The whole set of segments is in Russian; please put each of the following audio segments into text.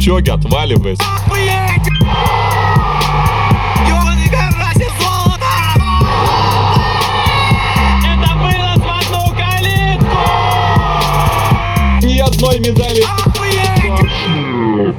Кипчоги! Ни одной медали.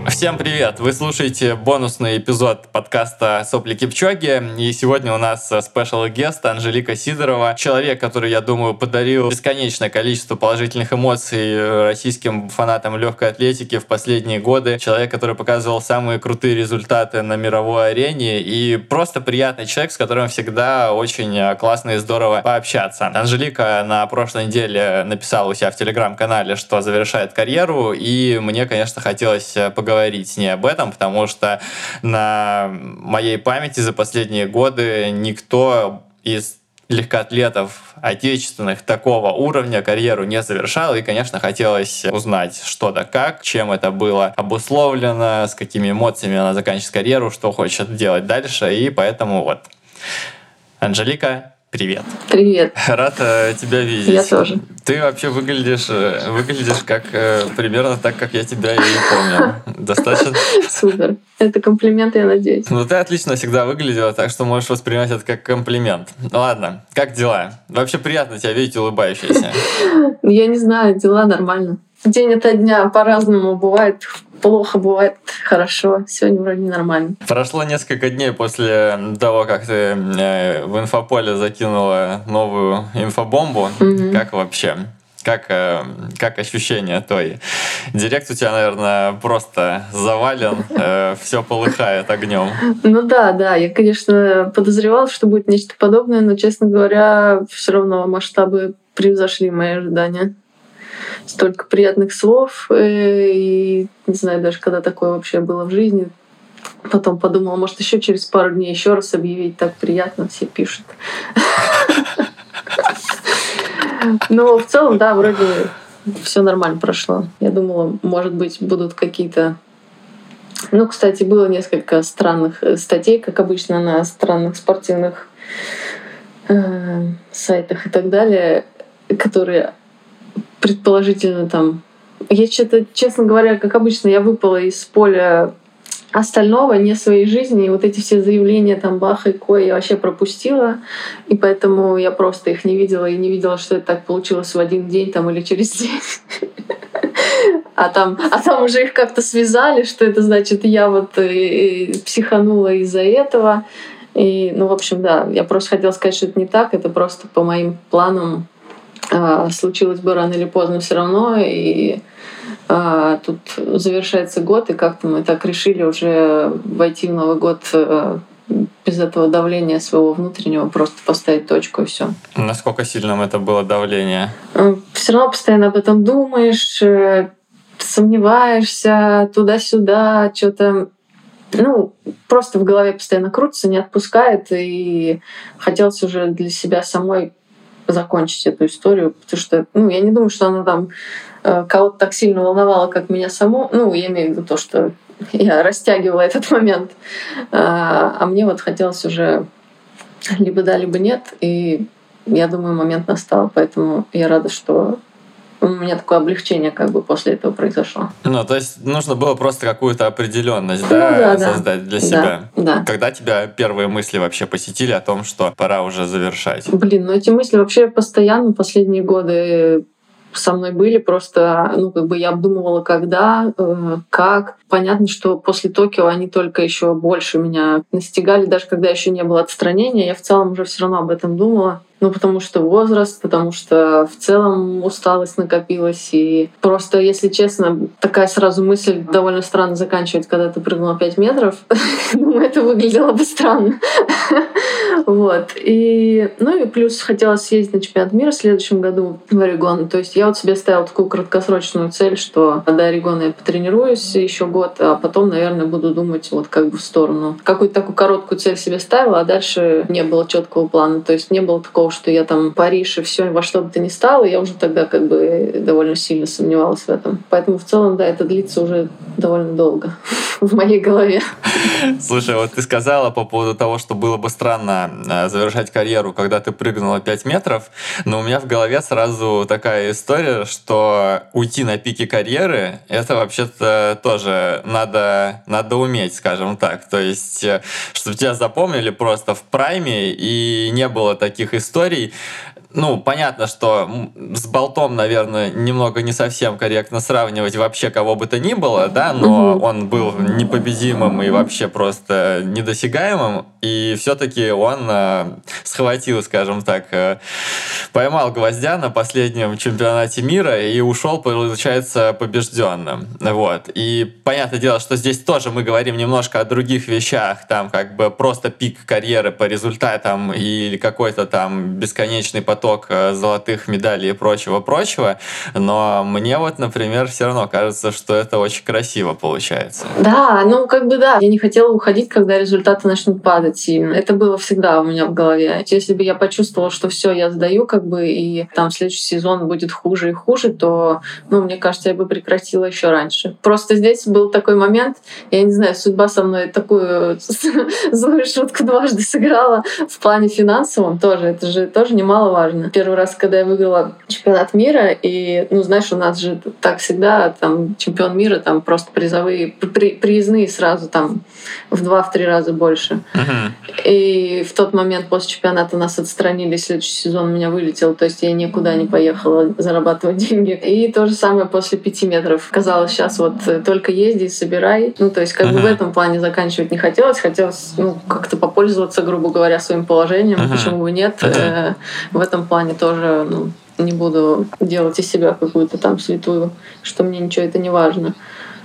Всем привет! Вы слушаете бонусный эпизод подкаста «Сопли Кипчоги». И сегодня у нас спешл гест Анжелика Сидорова. Человек, который, я думаю, подарил бесконечное количество положительных эмоций российским фанатам легкой атлетики в последние годы. Человек, который показывал самые крутые результаты на мировой арене. И просто приятный человек, с которым всегда очень классно и здорово пообщаться. Анжелика на прошлой неделе написала у себя в телеграм-канале, что завершает карьеру. И мне, конечно, хотелось поговорить с ней об этом, потому что на моей памяти за последние годы никто из легкоатлетов отечественных такого уровня карьеру не завершал. И, конечно, хотелось узнать, что да как, чем это было обусловлено, с какими эмоциями она заканчивает карьеру, что хочет делать дальше. И поэтому вот. Анжелика, Привет. Привет. Рад э, тебя видеть. Я тоже. Ты вообще выглядишь, э, выглядишь как э, примерно так, как я тебя и помню. Достаточно. Супер. Это комплимент, я надеюсь. Ну, ты отлично всегда выглядела, так что можешь воспринимать это как комплимент. Ну, ладно, как дела? Вообще приятно тебя видеть улыбающейся. Я не знаю, дела нормально. День ото дня по-разному бывает плохо, бывает хорошо. Сегодня вроде нормально. Прошло несколько дней после того, как ты э, в инфополе закинула новую инфобомбу. Мгм. Как вообще? Как, э, как ощущения твои? Директ у тебя, наверное, просто завален, все полыхает огнем. Ну да, да. Я, конечно, подозревала, что будет нечто подобное, но, честно говоря, все равно масштабы превзошли мои ожидания. Столько приятных слов, э, и не знаю даже, когда такое вообще было в жизни. Потом подумала, может, еще через пару дней еще раз объявить, так приятно, все пишут. Но в целом, да, вроде все нормально прошло. Я думала, может быть, будут какие-то... Ну, кстати, было несколько странных э, статей, как обычно, на странных спортивных э, сайтах и так далее, которые предположительно там... Я что-то, честно говоря, как обычно, я выпала из поля остального, не своей жизни. И вот эти все заявления там Баха и Кой я вообще пропустила. И поэтому я просто их не видела и не видела, что это так получилось в один день там или через день. А там, а там уже их как-то связали, что это значит, я вот э, психанула из-за этого. И, ну, в общем, да, я просто хотела сказать, что это не так, это просто по моим планам случилось бы рано или поздно все равно. И а, тут завершается год, и как-то мы так решили уже войти в Новый год э, без этого давления своего внутреннего, просто поставить точку и все. Насколько сильным это было давление? Все равно постоянно об этом думаешь, э, сомневаешься туда-сюда, что-то ну, просто в голове постоянно крутится, не отпускает, и хотелось уже для себя самой закончить эту историю, потому что, ну, я не думаю, что она там э, кого-то так сильно волновала, как меня саму. Ну, я имею в виду то, что я растягивала этот момент. А, а мне вот хотелось уже либо да, либо нет. И я думаю, момент настал, поэтому я рада, что у меня такое облегчение как бы после этого произошло. Ну, то есть нужно было просто какую-то определенность, Ну да, да, да. создать для Да, себя. да. Когда тебя первые мысли вообще посетили о том, что пора уже завершать? Блин, ну эти мысли вообще постоянно последние годы со мной были, просто, ну, как бы я обдумывала, когда, э, как. Понятно, что после Токио они только еще больше меня настигали, даже когда еще не было отстранения, я в целом уже все равно об этом думала. Ну, потому что возраст, потому что в целом усталость накопилась. И просто, если честно, такая сразу мысль довольно странно заканчивать, когда ты прыгнула 5 метров. Думаю, это выглядело бы странно. Вот. И, ну и плюс хотелось съездить на чемпионат мира в следующем году в Орегон. То есть я вот себе ставила такую краткосрочную цель, что до Орегона я потренируюсь еще год, а потом, наверное, буду думать вот как бы в сторону. Какую-то такую короткую цель себе ставила, а дальше не было четкого плана. То есть не было такого, что я там Париж и все во что бы то ни стало. Я уже тогда как бы довольно сильно сомневалась в этом. Поэтому в целом, да, это длится уже довольно долго в моей голове. Слушай, вот ты сказала по поводу того, что было бы странно э, завершать карьеру, когда ты прыгнула 5 метров, но у меня в голове сразу такая история, что уйти на пике карьеры, это вообще-то тоже надо, надо уметь, скажем так. То есть, э, чтобы тебя запомнили просто в прайме, и не было таких историй, историй ну, понятно, что с болтом, наверное, немного не совсем корректно сравнивать вообще кого бы то ни было, да, но угу. он был непобедимым и вообще просто недосягаемым, и все-таки он э, схватил, скажем так, э, поймал гвоздя на последнем чемпионате мира и ушел, получается, побежденным. Вот. И понятное дело, что здесь тоже мы говорим немножко о других вещах, там как бы просто пик карьеры по результатам или какой-то там бесконечный поток поток э, золотых медалей и прочего-прочего, но мне вот, например, все равно кажется, что это очень красиво получается. Да, ну как бы да, я не хотела уходить, когда результаты начнут падать сильно. Это было всегда у меня в голове. Если бы я почувствовала, что все, я сдаю, как бы, и там следующий сезон будет хуже и хуже, то, ну, мне кажется, я бы прекратила еще раньше. Просто здесь был такой момент, я не знаю, судьба со мной такую злую шутку дважды сыграла в плане финансовом тоже. Это же тоже немаловажно важно. Первый раз, когда я выиграла чемпионат мира, и, ну, знаешь, у нас же так всегда, там, чемпион мира, там просто призовые, при, приездные сразу там в два-три раза больше. Uh-huh. И в тот момент после чемпионата нас отстранили, следующий сезон меня вылетел, то есть я никуда не поехала зарабатывать деньги. И то же самое после пяти метров. Казалось, сейчас вот только езди, собирай. Ну, то есть как uh-huh. бы в этом плане заканчивать не хотелось. Хотелось, ну, как-то попользоваться, грубо говоря, своим положением. Uh-huh. Почему бы нет? Uh-huh. В этом этом плане тоже ну, не буду делать из себя какую-то там святую, что мне ничего это не важно.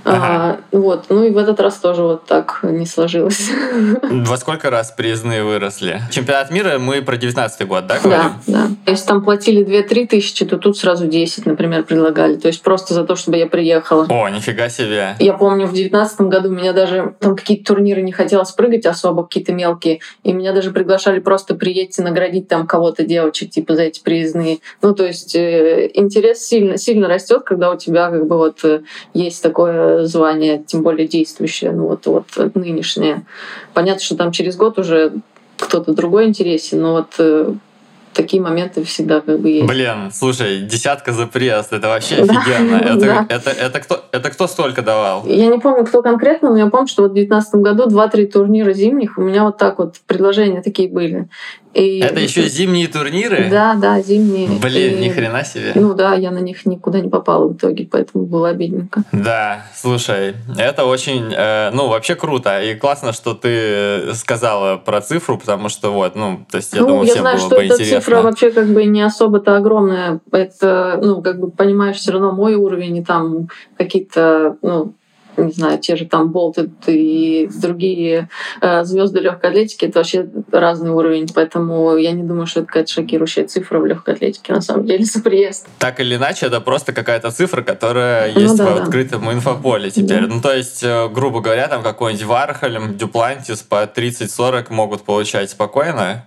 Ага. А, вот. Ну и в этот раз тоже вот так не сложилось. Во сколько раз приездные выросли? Чемпионат мира мы про 19 год, да, говорим? Да, да. Если там платили 2-3 тысячи, то тут сразу 10, например, предлагали. То есть просто за то, чтобы я приехала. О, нифига себе. Я помню, в 19 году меня даже там какие-то турниры не хотелось прыгать особо, какие-то мелкие. И меня даже приглашали просто приедьте наградить там кого-то девочек, типа за эти приездные. Ну, то есть э, интерес сильно, сильно растет, когда у тебя как бы вот э, есть такое звание, тем более действующее, ну вот, вот нынешнее. Понятно, что там через год уже кто-то другой интересен, но вот э, такие моменты всегда как бы есть. Блин, слушай, десятка за приезд, это вообще офигенно. Это, да. это, это, кто, это кто столько давал? Я не помню, кто конкретно, но я помню, что вот в 2019 году 2-3 турнира зимних у меня вот так вот предложения такие были. И это еще зимние турниры? Да, да, зимние. Блин, и, ни хрена себе. Ну да, я на них никуда не попала в итоге, поэтому было обидненько. Да, слушай, это очень, э, ну, вообще круто. И классно, что ты сказала про цифру, потому что вот, ну, то есть я ну, думаю, я всем знаю, было что бы эта интересно. цифра вообще как бы не особо-то огромная. Это, ну, как бы понимаешь, все равно мой уровень и там какие-то, ну, не знаю, те же там Болты и другие э, звезды легкой атлетики, это вообще разный уровень. Поэтому я не думаю, что это какая-то шокирующая цифра в легкой атлетике, на самом деле, за приезд. Так или иначе, это просто какая-то цифра, которая ну, есть да, в открытом да. инфополе теперь. Да. Ну, то есть, э, грубо говоря, там какой-нибудь Вархолем, Дюплантис по 30-40 могут получать спокойно?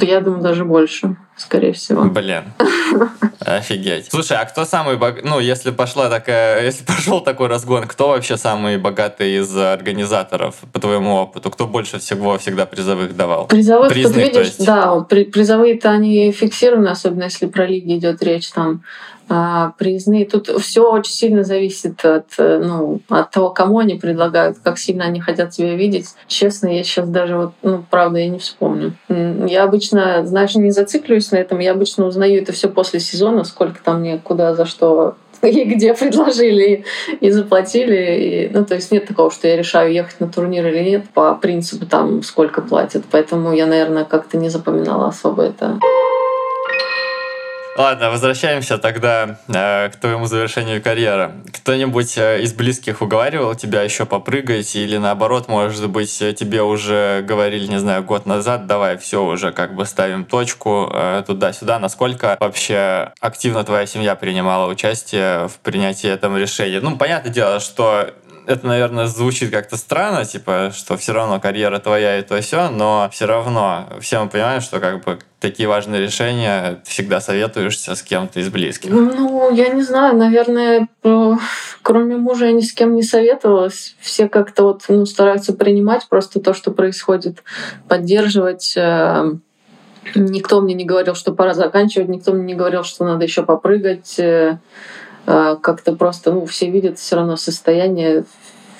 Я думаю, даже больше скорее всего. Блин. Офигеть. Слушай, а кто самый богатый, ну, если пошла такая, если пошел такой разгон, кто вообще самый богатый из организаторов, по твоему опыту? Кто больше всего всегда призовых давал? Призовых, Призных, тут видишь, да, призовые-то они фиксированы, особенно если про лиги идет речь, там а, приездные. Тут все очень сильно зависит от, э, ну, от того, кому они предлагают, как сильно они хотят тебя видеть. Честно, я сейчас даже вот, ну, правда, я не вспомню. Я обычно, знаешь, не зацикливаюсь на этом, я обычно узнаю это все после сезона, сколько там мне куда за что и где предложили и заплатили. И, ну, то есть нет такого, что я решаю ехать на турнир или нет по принципу там сколько платят. Поэтому я, наверное, как-то не запоминала особо это. Ладно, возвращаемся тогда э, к твоему завершению карьеры. Кто-нибудь э, из близких уговаривал тебя еще попрыгать или наоборот, может быть, тебе уже говорили, не знаю, год назад, давай все уже как бы ставим точку э, туда-сюда. Насколько вообще активно твоя семья принимала участие в принятии этого решения? Ну, понятное дело, что это, наверное, звучит как-то странно, типа, что все равно карьера твоя и то все, но все равно все мы понимаем, что как бы такие важные решения всегда советуешься с кем-то из близких. Ну, я не знаю, наверное, Кроме мужа я ни с кем не советовалась. Все как-то вот ну, стараются принимать просто то, что происходит, поддерживать. Э, никто мне не говорил, что пора заканчивать, никто мне не говорил, что надо еще попрыгать. Э, э, как-то просто, ну, все видят все равно состояние,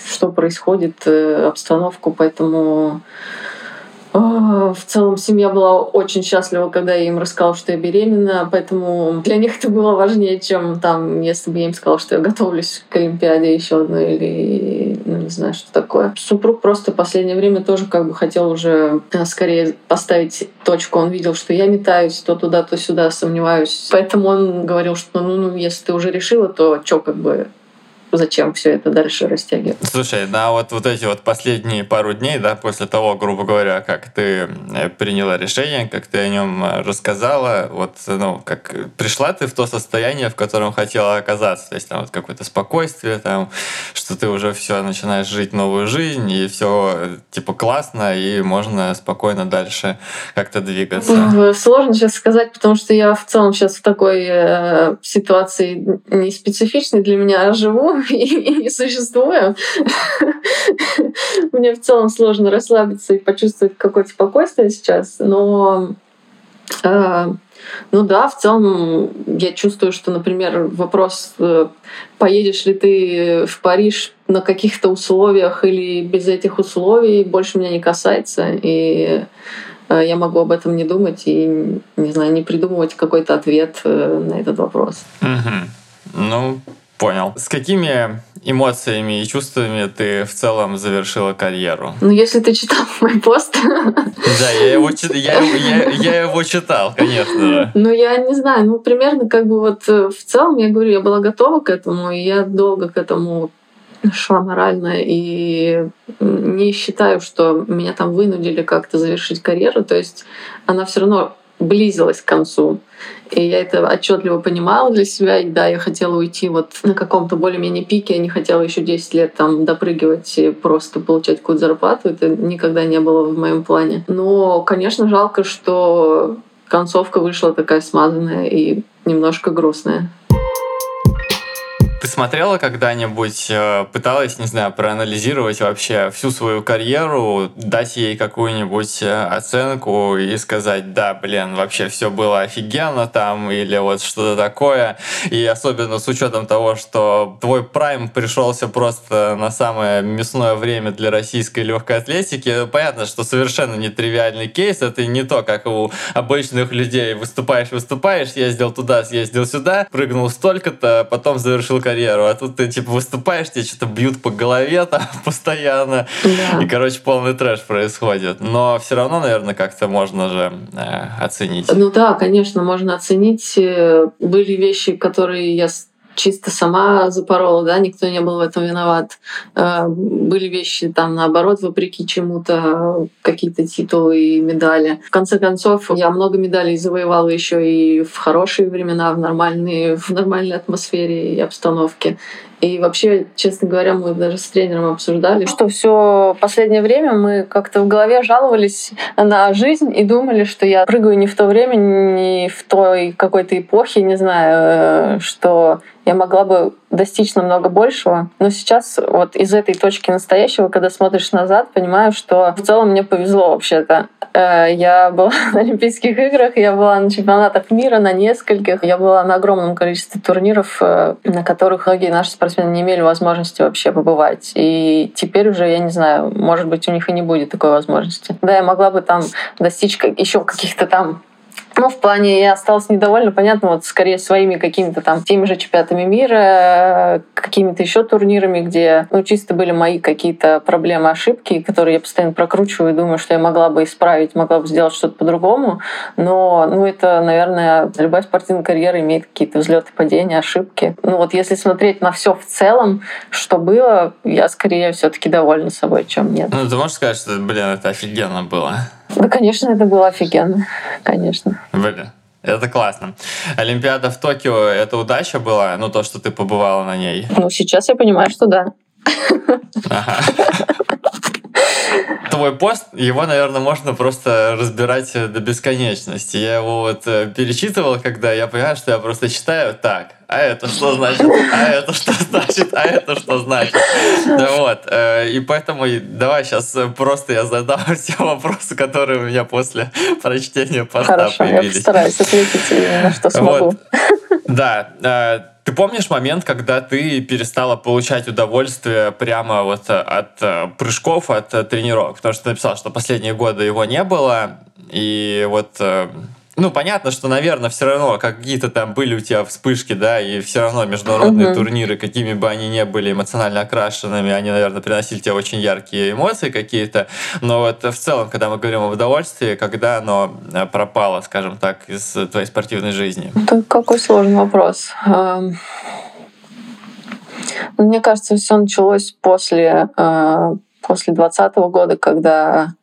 что происходит, обстановку, поэтому а, в целом семья была очень счастлива, когда я им рассказала, что я беременна, поэтому для них это было важнее, чем там, если бы я им сказала, что я готовлюсь к Олимпиаде еще одной или, ну, не знаю, что такое. Супруг просто в последнее время тоже как бы хотел уже э, скорее поставить точку. Он видел, что я метаюсь то туда, то сюда, сомневаюсь. Поэтому он говорил, что ну, ну если ты уже решила, то что как бы зачем все это дальше растягивать. Слушай, на вот, вот эти вот последние пару дней, да, после того, грубо говоря, как ты э, приняла решение, как ты о нем э, рассказала, вот, ну, как пришла ты в то состояние, в котором хотела оказаться, то есть там вот какое-то спокойствие, там, что ты уже все начинаешь жить новую жизнь, и все типа классно, и можно спокойно дальше как-то двигаться. Сложно сейчас сказать, потому что я в целом сейчас в такой э, ситуации не специфичной для меня а живу, и, не существую. Мне в целом сложно расслабиться и почувствовать какое-то спокойствие сейчас, но э, ну да, в целом я чувствую, что, например, вопрос, э, поедешь ли ты в Париж на каких-то условиях или без этих условий, больше меня не касается. И э, я могу об этом не думать и, не знаю, не придумывать какой-то ответ на этот вопрос. Угу. Ну, Понял. С какими эмоциями и чувствами ты в целом завершила карьеру? Ну, если ты читал мой пост... Да, я его, я, я, я его читал, конечно. Ну, я не знаю, ну, примерно как бы вот э, в целом, я говорю, я была готова к этому, и я долго к этому шла морально и не считаю, что меня там вынудили как-то завершить карьеру. То есть она все равно близилась к концу. И я это отчетливо понимала для себя. И да, я хотела уйти вот на каком-то более-менее пике. Я не хотела еще 10 лет там допрыгивать и просто получать какую-то зарплату. Это никогда не было в моем плане. Но, конечно, жалко, что концовка вышла такая смазанная и немножко грустная. Ты смотрела когда-нибудь, э, пыталась, не знаю, проанализировать вообще всю свою карьеру, дать ей какую-нибудь э, оценку и сказать, да, блин, вообще все было офигенно там, или вот что-то такое. И особенно с учетом того, что твой прайм пришелся просто на самое мясное время для российской легкой атлетики, понятно, что совершенно нетривиальный кейс, это не то, как у обычных людей выступаешь, выступаешь, съездил туда, съездил сюда, прыгнул столько-то, потом завершил карьеру карьеру, а тут ты типа выступаешь, тебе что-то бьют по голове там постоянно, да. и, короче, полный трэш происходит. Но все равно, наверное, как-то можно же э, оценить. Ну да, конечно, можно оценить. Э, были вещи, которые я чисто сама запорола, да, никто не был в этом виноват. Э, были вещи там наоборот, вопреки чему-то, какие-то титулы и медали. В конце концов, я много медалей завоевала еще и в хорошие времена, в нормальные, в нормальной атмосфере и обстановке. И вообще, честно говоря, мы даже с тренером обсуждали, что все последнее время мы как-то в голове жаловались на жизнь и думали, что я прыгаю не в то время, не в той какой-то эпохе, не знаю, э, что я могла бы достичь намного большего. Но сейчас вот из этой точки настоящего, когда смотришь назад, понимаю, что в целом мне повезло вообще-то. Э, я была на Олимпийских играх, я была на чемпионатах мира, на нескольких. Я была на огромном количестве турниров, э, на которых многие наши спортсмены не имели возможности вообще побывать. И теперь уже, я не знаю, может быть, у них и не будет такой возможности. Да, я могла бы там достичь еще каких-то там ну, в плане я осталась недовольна, понятно, вот скорее своими какими-то там теми же чемпионатами мира, какими-то еще турнирами, где, ну, чисто были мои какие-то проблемы, ошибки, которые я постоянно прокручиваю и думаю, что я могла бы исправить, могла бы сделать что-то по-другому. Но, ну, это, наверное, любая спортивная карьера имеет какие-то взлеты, падения, ошибки. Ну, вот если смотреть на все в целом, что было, я скорее все-таки довольна собой, чем нет. Ну, ты можешь сказать, что, блин, это офигенно было? Да, конечно, это было офигенно. Конечно. Блин. Это классно. Олимпиада в Токио — это удача была? Ну, то, что ты побывала на ней? Ну, сейчас я понимаю, что да. твой пост, его, наверное, можно просто разбирать до бесконечности. Я его вот э, перечитывал, когда я понимаю, что я просто читаю так, а это что значит, а это что значит, а это что значит. Вот. Э, и поэтому давай сейчас просто я задам все вопросы, которые у меня после прочтения поста Хорошо, появились. я постараюсь ответить на что смогу. Вот. Да. Э, Ты помнишь момент, когда ты перестала получать удовольствие прямо вот от э, прыжков, от э, тренировок? Потому что ты написал, что последние годы его не было, и вот э, ну, понятно, что, наверное, все равно какие-то там были у тебя вспышки, да, и все равно международные Мгм. турниры, какими бы они ни были эмоционально окрашенными, они, наверное, приносили тебе очень яркие эмоции какие-то. Но вот в целом, когда мы говорим об удовольствии, когда оно э, пропало, скажем так, из твоей спортивной жизни? Это какой сложный вопрос. Эм, Мне кажется, все началось после, э, после 2020 года, когда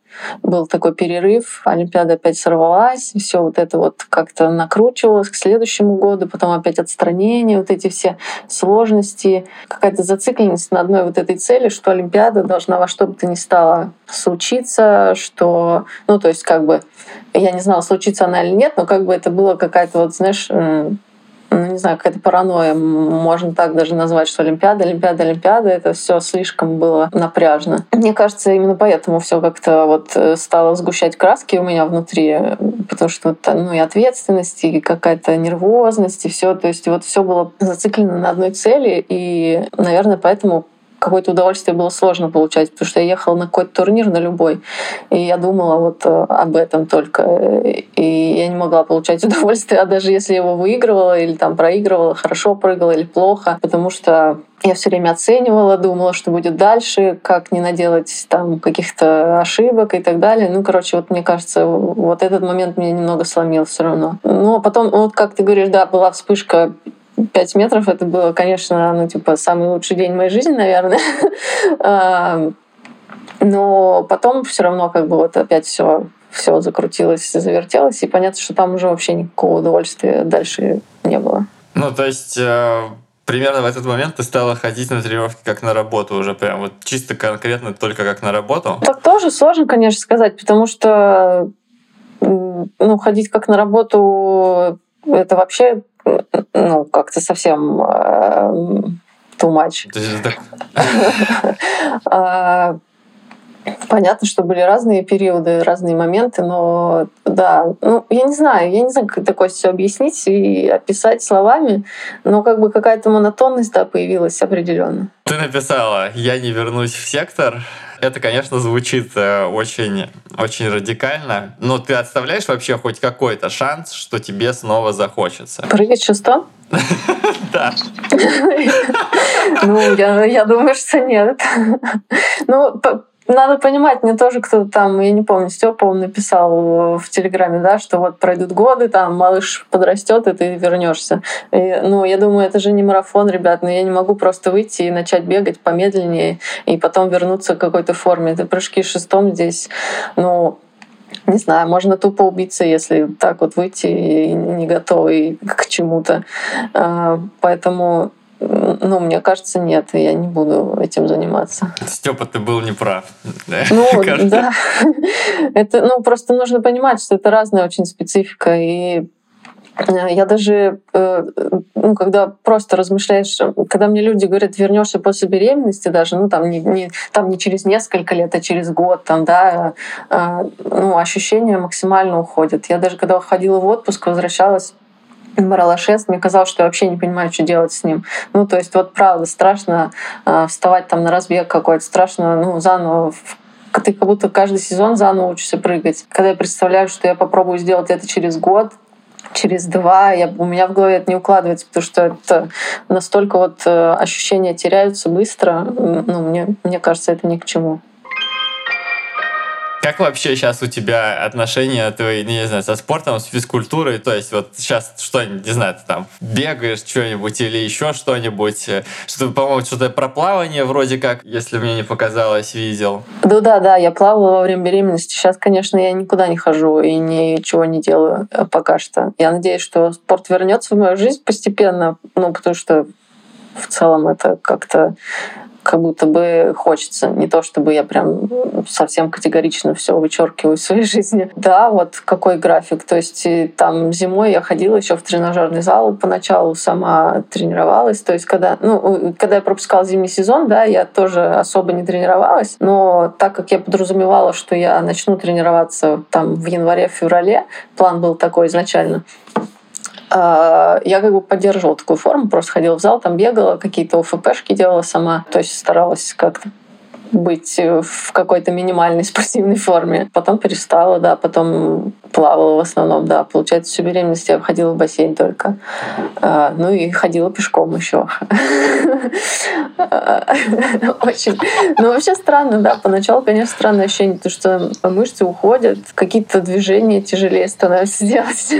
был такой перерыв, Олимпиада опять сорвалась, все вот это вот как-то накручивалось к следующему году, потом опять отстранение, вот эти все сложности, какая-то зацикленность на одной вот этой цели, что Олимпиада должна во что бы то ни стало случиться, что, ну, то есть как бы, я не знала, случится она или нет, но как бы это было какая-то вот, знаешь, ну, не знаю, какая-то паранойя, можно так даже назвать, что Олимпиада, Олимпиада, Олимпиада, это все слишком было напряжно. Мне кажется, именно поэтому все как-то вот э, стало сгущать краски у меня внутри, потому что ну, и ответственность, и какая-то нервозность, и все, то есть вот все было зациклено на одной цели, и, наверное, поэтому какое-то удовольствие было сложно получать, потому что я ехала на какой-то турнир, на любой, и я думала вот э, об этом только, и я не могла получать удовольствие, а даже если я его выигрывала или там проигрывала, хорошо прыгала или плохо, потому что я все время оценивала, думала, что будет дальше, как не наделать там каких-то ошибок и так далее. Ну, короче, вот мне кажется, вот этот момент меня немного сломил все равно. Ну, а потом, вот как ты говоришь, да, была вспышка 5 метров это было, конечно, ну, типа, самый лучший день моей жизни, наверное. А, Но потом все равно как бы вот опять все все закрутилось, завертелось, и понятно, что там уже вообще никакого удовольствия дальше не было. Ну, то есть, э, примерно в этот момент ты стала ходить на тренировки как на работу уже прям вот чисто конкретно только как на работу? Так тоже сложно, конечно, сказать, потому что ну, ходить как на работу это вообще ну, как-то совсем э, too much. А, Понятно, что были разные периоды, разные моменты, но да, ну, я не знаю, я не знаю, как такое все объяснить и описать словами, но как бы какая-то монотонность, да, появилась определенно. Ты написала «Я не вернусь в сектор». Это, конечно, звучит э, очень, очень радикально, но ты отставляешь вообще хоть какой-то шанс, что тебе снова захочется? Прыгать шестом? Да. Ну, я, думаю, что нет. Ну, надо понимать, мне тоже кто-то там, я не помню, Степа он написал в Телеграме, да, что вот пройдут годы, там малыш подрастет, и ты вернешься. ну, я думаю, это же не марафон, ребят, но я не могу просто выйти и начать бегать помедленнее, и потом вернуться к какой-то форме. Это прыжки шестом здесь, ну, не знаю, можно тупо убиться, если так вот выйти и не готовый к чему-то. А, Поэтому, ну, мне кажется, нет, я не буду этим заниматься. Степа, ты был неправ. Ну, Кажется. да. Это, ну, просто нужно понимать, что это разная очень специфика. И э, я даже, э, ну, когда просто размышляешь, когда мне люди говорят, вернешься после беременности, даже, ну, там не, не, там не через несколько лет, а через год, там, да, э, ну, ощущения максимально уходят. Я даже когда ходила в отпуск, возвращалась брала шест, мне казалось, что я вообще не понимаю, что делать с ним. Ну, то есть, вот правда, страшно э, вставать там на разбег какой-то, страшно, ну, заново в- ты как будто каждый сезон заново учишься прыгать. Когда я представляю, что я попробую сделать это через год, через два, я, у меня в голове это не укладывается, потому что это настолько вот э, ощущения теряются быстро. Ну, мне, мне кажется, это ни к чему. Как вообще сейчас у тебя отношения твои, не знаю, со спортом, с физкультурой? То есть вот сейчас что-нибудь, не знаю, ты там бегаешь что-нибудь или еще что-нибудь? э, Что, по-моему, что-то про плавание вроде как, если мне не показалось, видел. Ну да, да, я плавала во время беременности. Сейчас, конечно, я никуда не хожу и ничего не делаю э, пока что. Я надеюсь, что спорт вернется в мою жизнь постепенно, ну, потому что в целом это как-то как будто бы хочется. Не то, чтобы я прям совсем категорично все вычеркиваю в своей жизни. Да, вот какой график. То есть там зимой я ходила еще в тренажерный зал, поначалу сама тренировалась. То есть когда, ну, когда я пропускала зимний сезон, да, я тоже особо не тренировалась. Но так как я подразумевала, что я начну тренироваться там в январе-феврале, план был такой изначально, я как бы поддерживала такую форму, просто ходила в зал, там бегала, какие-то ОФПшки делала сама, то есть старалась как-то быть в какой-то минимальной спортивной форме. Потом перестала, да, потом плавала в основном, да. Получается, всю беременность я ходила в бассейн только. А, ну и ходила пешком еще. Очень. Ну, вообще странно, да. Поначалу, конечно, странное ощущение, то, что мышцы уходят, какие-то движения тяжелее становятся делать.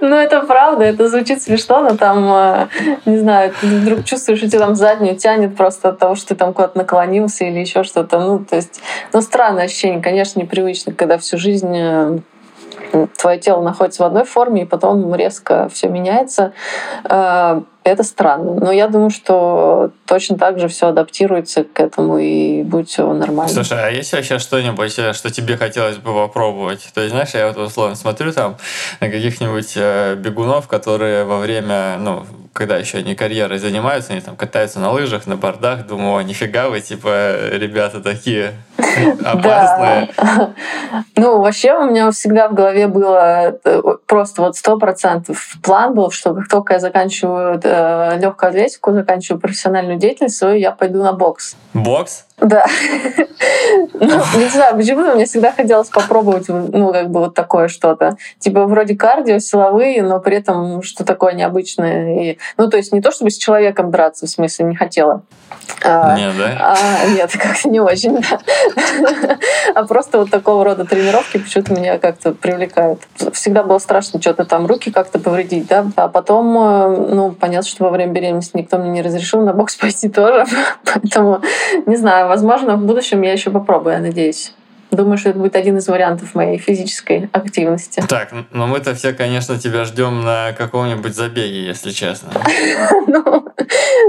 Ну, это правда, это звучит смешно, но там, э, не знаю, ты вдруг чувствуешь, что тебя там заднюю тянет просто от того, что ты там куда-то наклонился или еще что-то. Ну, то есть, ну, странное ощущение, конечно, непривычно, когда всю жизнь э, твое тело находится в одной форме, и потом резко все меняется. Это странно. Но я думаю, что точно так же все адаптируется к этому и будет все нормально. Слушай, а есть вообще что-нибудь, э, что тебе хотелось бы попробовать? То есть, знаешь, я вот условно смотрю там на каких-нибудь э, бегунов, которые во время, ну, когда еще они карьерой занимаются, они там катаются на лыжах, на бордах, думаю, о, нифига вы, типа, ребята такие опасные. Ну, вообще у меня всегда в голове было э, просто вот сто процентов план был, что как только я заканчиваю легкую атлетику, заканчиваю профессиональную деятельность, свою, я пойду на бокс. Бокс? Да. ну, не знаю, почему-то мне всегда хотелось попробовать, ну, как бы вот такое что-то. Типа вроде кардио, силовые, но при этом что такое необычное. И, ну, то есть не то, чтобы с человеком драться, в смысле, не хотела. А, нет, да? А, нет, как-то не очень, да. а просто вот такого рода тренировки почему-то меня как-то привлекают. Всегда было страшно что-то там руки как-то повредить, да. А потом, э, ну, понятно, что во время беременности никто мне не разрешил на бокс пойти тоже. Поэтому, не знаю, возможно, в будущем я еще попробую, я надеюсь. Думаю, что это будет один из вариантов моей физической активности. Так, но мы-то все, конечно, тебя ждем на каком-нибудь забеге, если честно. ну,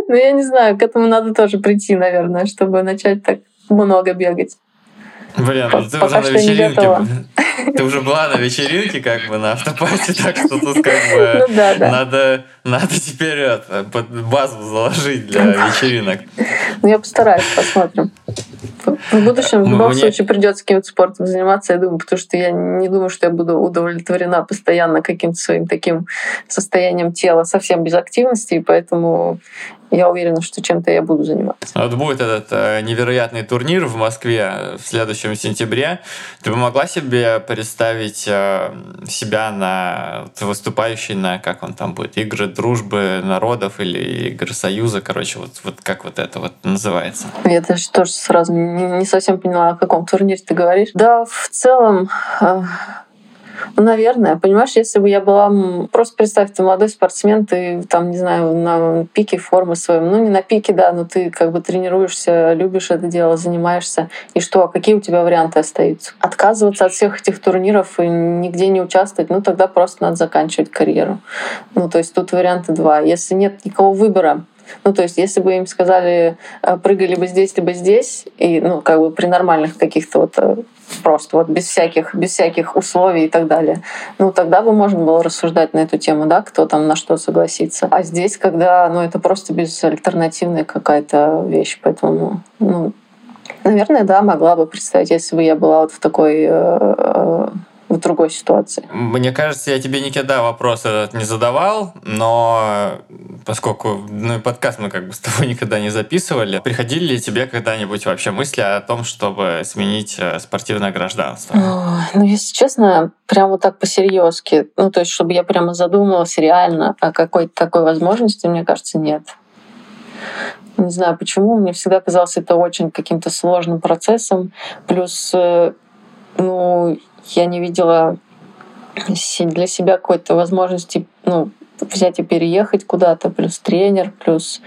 ну, я не знаю, к этому надо тоже прийти, наверное, чтобы начать так много бегать. Блин, ну ты уже на вечеринке. Ты уже была на вечеринке, как бы на автопате, так что тут как бы ну, да, да. надо, надо теперь это, базу заложить для вечеринок. Ну, я постараюсь, посмотрим. В будущем в любом Мне... случае придется каким-то спортом заниматься, я думаю, потому что я не думаю, что я буду удовлетворена постоянно каким-то своим таким состоянием тела совсем без активности, и поэтому я уверена, что чем-то я буду заниматься. Вот будет этот э, невероятный турнир в Москве в следующем сентябре. Ты бы могла себе представить э, себя на выступающей на, как он там будет, игры дружбы народов или игры союза, короче, вот, вот как вот это вот называется? Я даже тоже сразу не, не совсем поняла, о каком турнире ты говоришь. Да, в целом... Э, наверное. Понимаешь, если бы я была... Просто представь, ты молодой спортсмен, ты там, не знаю, на пике формы своей. Ну, не на пике, да, но ты как бы тренируешься, любишь это дело, занимаешься. И что? Какие у тебя варианты остаются? Отказываться от всех этих турниров и нигде не участвовать? Ну, тогда просто надо заканчивать карьеру. Ну, то есть тут варианты два. Если нет никакого выбора, ну, то есть, если бы им сказали, э, прыгай либо здесь, либо здесь, и, ну, как бы при нормальных каких-то вот э, просто вот без всяких, без всяких условий и так далее. Ну, тогда бы можно было рассуждать на эту тему, да, кто там на что согласится. А здесь, когда, ну, это просто безальтернативная какая-то вещь, поэтому, ну, наверное, да, могла бы представить, если бы я была вот в такой э, в другой ситуации. Мне кажется, я тебе никогда вопрос этот не задавал, но поскольку ну, подкаст мы как бы с тобой никогда не записывали, приходили ли тебе когда-нибудь вообще мысли о том, чтобы сменить э, спортивное гражданство? Ну, если честно, прям вот так по-серьезки, ну, то есть, чтобы я прямо задумалась реально о какой-то такой возможности, мне кажется, нет. Не знаю почему, мне всегда казалось это очень каким-то сложным процессом. Плюс, э, ну, я не видела для себя какой-то возможности ну, взять и переехать куда-то, плюс тренер, плюс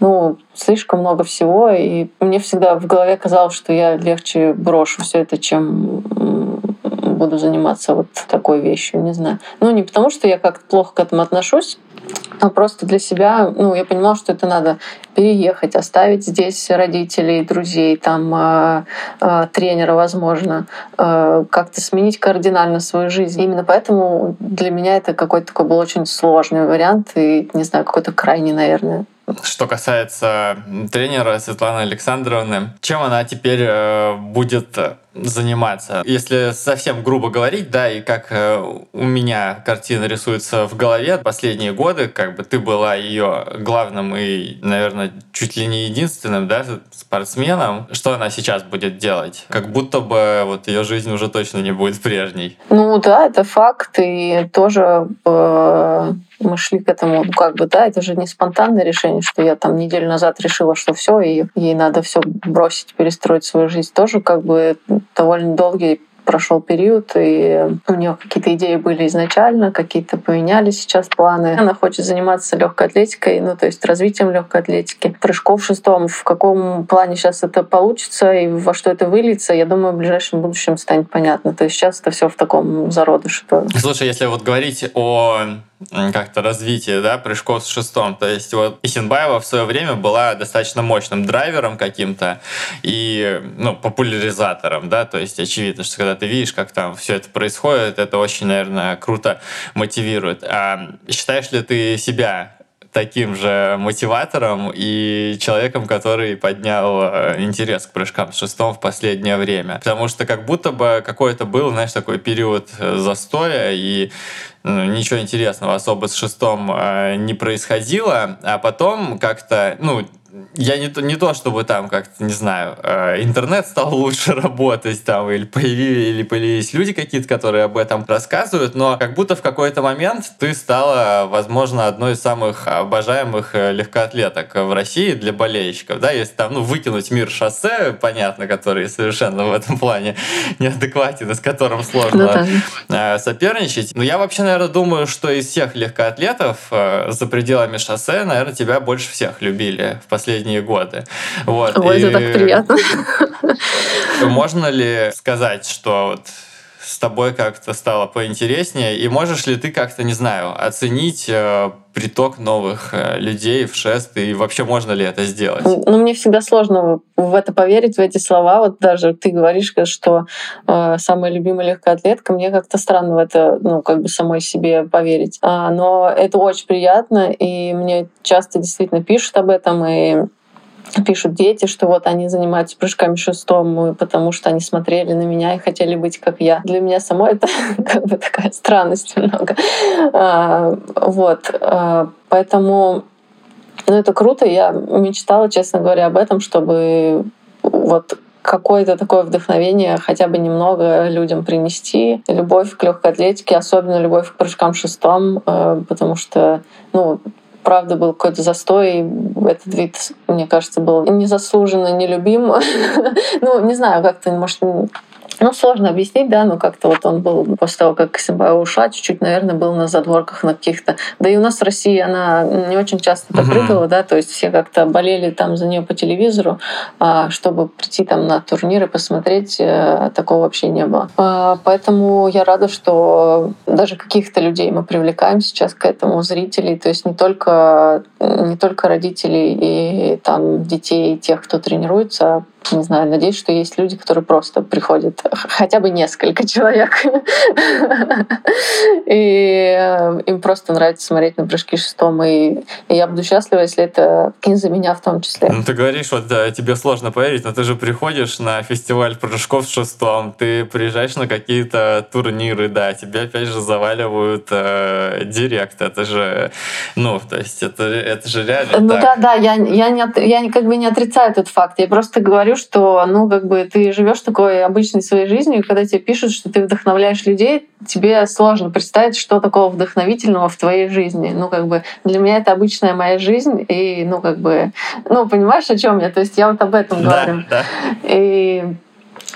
ну, слишком много всего. И мне всегда в голове казалось, что я легче брошу все это, чем буду заниматься вот такой вещью, не знаю. Ну, не потому, что я как-то плохо к этому отношусь, а просто для себя, ну, я понимала, что это надо переехать, оставить здесь родителей, друзей, там, э, э, тренера, возможно, э, как-то сменить кардинально свою жизнь. Именно поэтому для меня это какой-то такой был очень сложный вариант и, не знаю, какой-то крайний, наверное. Что касается тренера Светланы Александровны, чем она теперь э, будет заниматься. Если совсем грубо говорить, да, и как э, у меня картина рисуется в голове последние годы, как бы ты была ее главным и, наверное, чуть ли не единственным, да, спортсменом, что она сейчас будет делать? Как будто бы вот ее жизнь уже точно не будет прежней. Ну да, это факт, и тоже э, мы шли к этому, ну как бы, да, это же не спонтанное решение, что я там неделю назад решила, что все, и ей надо все бросить, перестроить свою жизнь. Тоже как бы довольно долгий прошел период, и у нее какие-то идеи были изначально, какие-то поменялись сейчас планы. Она хочет заниматься легкой атлетикой, ну то есть развитием легкой атлетики. Прыжков в шестом, в каком плане сейчас это получится и во что это выльется, я думаю, в ближайшем будущем станет понятно. То есть сейчас это все в таком зародыше. Слушай, если вот говорить о как-то развитие, да, прыжков с шестом. То есть вот Исенбаева в свое время была достаточно мощным драйвером каким-то и, ну, популяризатором, да, то есть очевидно, что когда ты видишь, как там все это происходит, это очень, наверное, круто мотивирует. А считаешь ли ты себя таким же мотиватором и человеком, который поднял э, интерес к прыжкам с шестом в последнее время. Потому что как будто бы какой-то был, знаешь, такой период э, застоя, и ну, ничего интересного особо с шестом э, не происходило, а потом как-то, ну, я не то, не то чтобы там как-то, не знаю, э, интернет стал лучше работать там, или появились, или появились люди какие-то, которые об этом рассказывают, но как будто в какой-то момент ты стала, возможно, одной из самых обожаемых э, легкоатлеток в России для болельщиков, да, если там, ну, выкинуть мир шоссе, понятно, который совершенно в этом плане неадекватен, с которым сложно ну, да. соперничать. Но я вообще, наверное, думаю, что из всех легкоатлетов за пределами шоссе, наверное, тебя больше всех любили в последние годы. Вот. Ой, и это так приятно. Можно ли сказать, что вот с тобой как-то стало поинтереснее? И можешь ли ты как-то, не знаю, оценить э, приток новых э, людей в шест, и вообще можно ли это сделать? Ну, мне всегда сложно в это поверить, в эти слова. Вот даже ты говоришь, что э, самая любимая легкоатлетка, мне как-то странно в это, ну, как бы самой себе поверить. А, но это очень приятно, и мне часто действительно пишут об этом, и пишут дети, что вот они занимаются прыжками шестом, потому что они смотрели на меня и хотели быть как я. Для меня самой это как бы такая странность немного. А, вот. А, поэтому ну, это круто. Я мечтала, честно говоря, об этом, чтобы вот какое-то такое вдохновение хотя бы немного людям принести. Любовь к легкой атлетике, особенно любовь к прыжкам шестом, э, потому что ну, правда был какой-то застой. Этот вид, мне кажется, был незаслуженно нелюбим. ну, не знаю, как-то, может, ну, сложно объяснить, да, но как-то вот он был после того, как Симбаева ушла, чуть-чуть, наверное, был на задворках на каких-то. Да и у нас в России она не очень часто прыгала, да, то есть все как-то болели там за нее по телевизору, а чтобы прийти там на турниры посмотреть, э, такого вообще не было. А, поэтому я рада, что даже каких-то людей мы привлекаем сейчас к этому, зрителей, то есть не только, не только родителей и там детей, тех, кто тренируется, а не знаю, надеюсь, что есть люди, которые просто приходят, хотя бы несколько человек, и э, им просто нравится смотреть на прыжки шестом, и, я буду счастлива, если это из-за меня в том числе. Ну, ты говоришь, вот да, тебе сложно поверить, но ты же приходишь на фестиваль прыжков шестом, ты приезжаешь на какие-то турниры, да, тебя опять же заваливают э, директ, это же, ну, то есть это, это же реально Ну так. да, да, я, я, не, я как бы не отрицаю этот факт, я просто говорю, говорю, что, ну, как бы ты живешь такой обычной своей жизнью, и когда тебе пишут, что ты вдохновляешь людей, тебе сложно представить, что такого вдохновительного в твоей жизни. Ну, как бы для меня это обычная моя жизнь, и, ну, как бы, ну, понимаешь, о чем я? То есть я вот об этом да, говорю. Да. И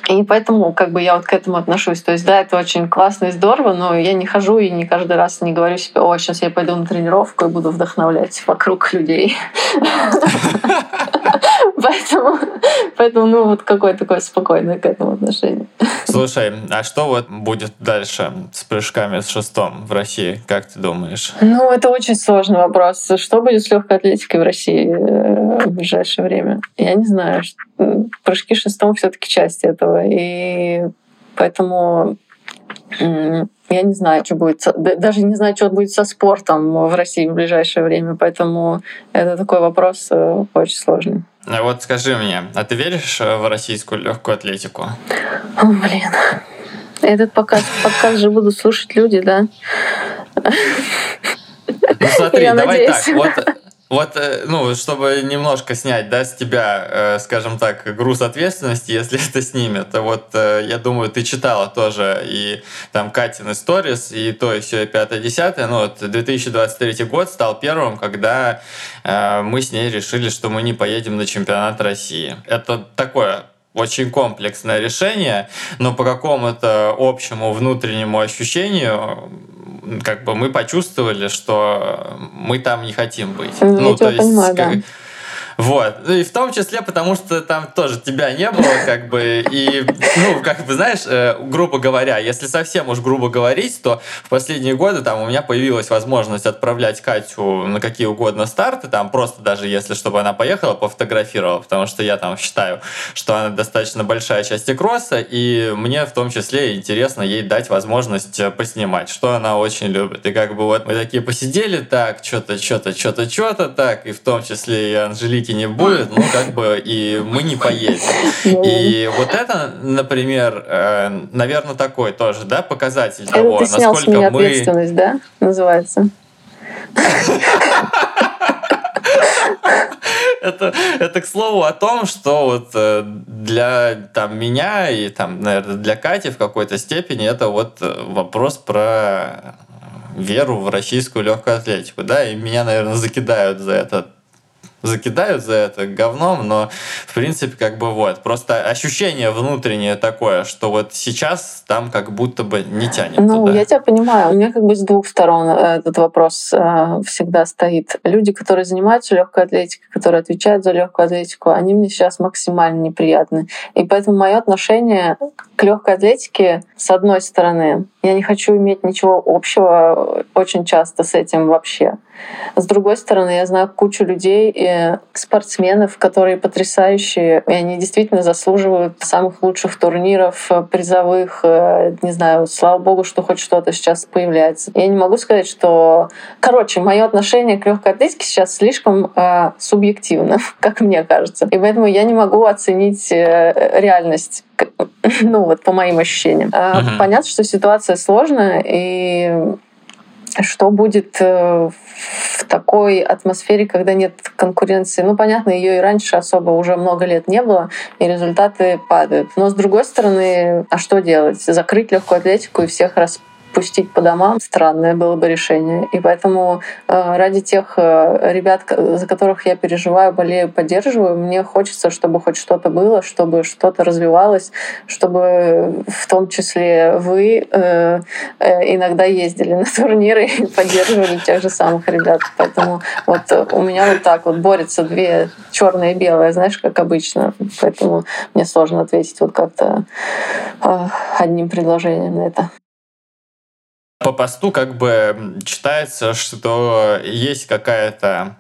и поэтому как бы я вот к этому отношусь. То есть да, это очень классно и здорово, но я не хожу и не каждый раз не говорю себе, о, сейчас я пойду на тренировку и буду вдохновлять вокруг людей. Поэтому, поэтому, ну, вот какое такое спокойное к этому отношение. Слушай, а что вот будет дальше с прыжками с шестом в России, как ты думаешь? Ну, это очень сложный вопрос. Что будет с легкой атлетикой в России э, в ближайшее время? Я не знаю. Прыжки шестом все-таки часть этого. И поэтому я не знаю, что будет, даже не знаю, что будет со спортом в России в ближайшее время, поэтому это такой вопрос э, очень сложный. А вот скажи мне, а ты веришь в российскую легкую атлетику? О, блин. Этот подкаст, подкаст же будут слушать люди, да? Ну смотри, Я давай надеюсь. так. Вот вот, э, ну, чтобы немножко снять, да, с тебя, э, скажем так, груз ответственности, если это снимет, вот, э, я думаю, ты читала тоже и там Катин сторис, и то, и все, и пятое, десятое, ну, вот 2023 год стал первым, когда мы с ней решили, что мы не поедем на чемпионат России. Это такое очень комплексное решение, но по какому-то общему внутреннему ощущению как бы мы почувствовали, что мы там не хотим быть. Ну, ну то есть, понимаю, как, да. Вот. Ну и в том числе, потому что там тоже тебя не было, как бы, и, ну, как бы, знаешь, э, грубо говоря, если совсем уж грубо говорить, то в последние годы там у меня появилась возможность отправлять Катю на какие угодно старты, там просто даже если, чтобы она поехала, пофотографировала, потому что я там считаю, что она достаточно большая часть кросса, и мне в том числе интересно ей дать возможность э, поснимать, что она очень любит. И как бы вот мы такие посидели так, что-то, что-то, что-то, что-то так, и в том числе и Анжелики музыки не будет, ну, как бы, и мы не поедем. И вот это, например, э, наверное, такой тоже, да, показатель это того, ты снял насколько с меня мы... ответственность, да, называется? это, это к слову о том, что вот э, для там, меня и там, наверное, для Кати в какой-то степени это вот э, вопрос про веру в российскую легкую атлетику, да, и меня, наверное, закидают за это закидают за это говном, но в принципе как бы вот. Просто ощущение внутреннее такое, что вот сейчас там как будто бы не тянет Ну, туда. я тебя понимаю. У меня как бы с двух сторон э, этот вопрос э, всегда стоит. Люди, которые занимаются легкой атлетикой, которые отвечают за легкую атлетику, они мне сейчас максимально неприятны. И поэтому мое отношение к легкой атлетике, с одной стороны, я не хочу иметь ничего общего очень часто с этим вообще. С другой стороны, я знаю кучу людей, и спортсменов, которые потрясающие, и они действительно заслуживают самых лучших турниров, призовых. Э, не знаю, слава богу, что хоть что-то сейчас появляется. Я не могу сказать, что... Короче, мое отношение к легкой атлетике сейчас слишком э, субъективно, как мне кажется. И поэтому я не могу оценить э, реальность ну вот по моим ощущениям. Uh-huh. Понятно, что ситуация сложная, и что будет э, в такой атмосфере, когда нет конкуренции. Ну, понятно, ее и раньше особо уже много лет не было, и результаты падают. Но с другой стороны, а что делать? Закрыть легкую атлетику и всех рас пустить по домам странное было бы решение. И поэтому э, ради тех э, ребят, за которых я переживаю, болею, поддерживаю, мне хочется, чтобы хоть что-то было, чтобы что-то развивалось, чтобы в том числе вы э, иногда ездили на турниры и поддерживали тех же самых ребят. Поэтому вот у меня вот так вот борются две черное и белое, знаешь, как обычно. Поэтому мне сложно ответить вот как-то одним предложением на это. По посту как бы читается, что есть какая-то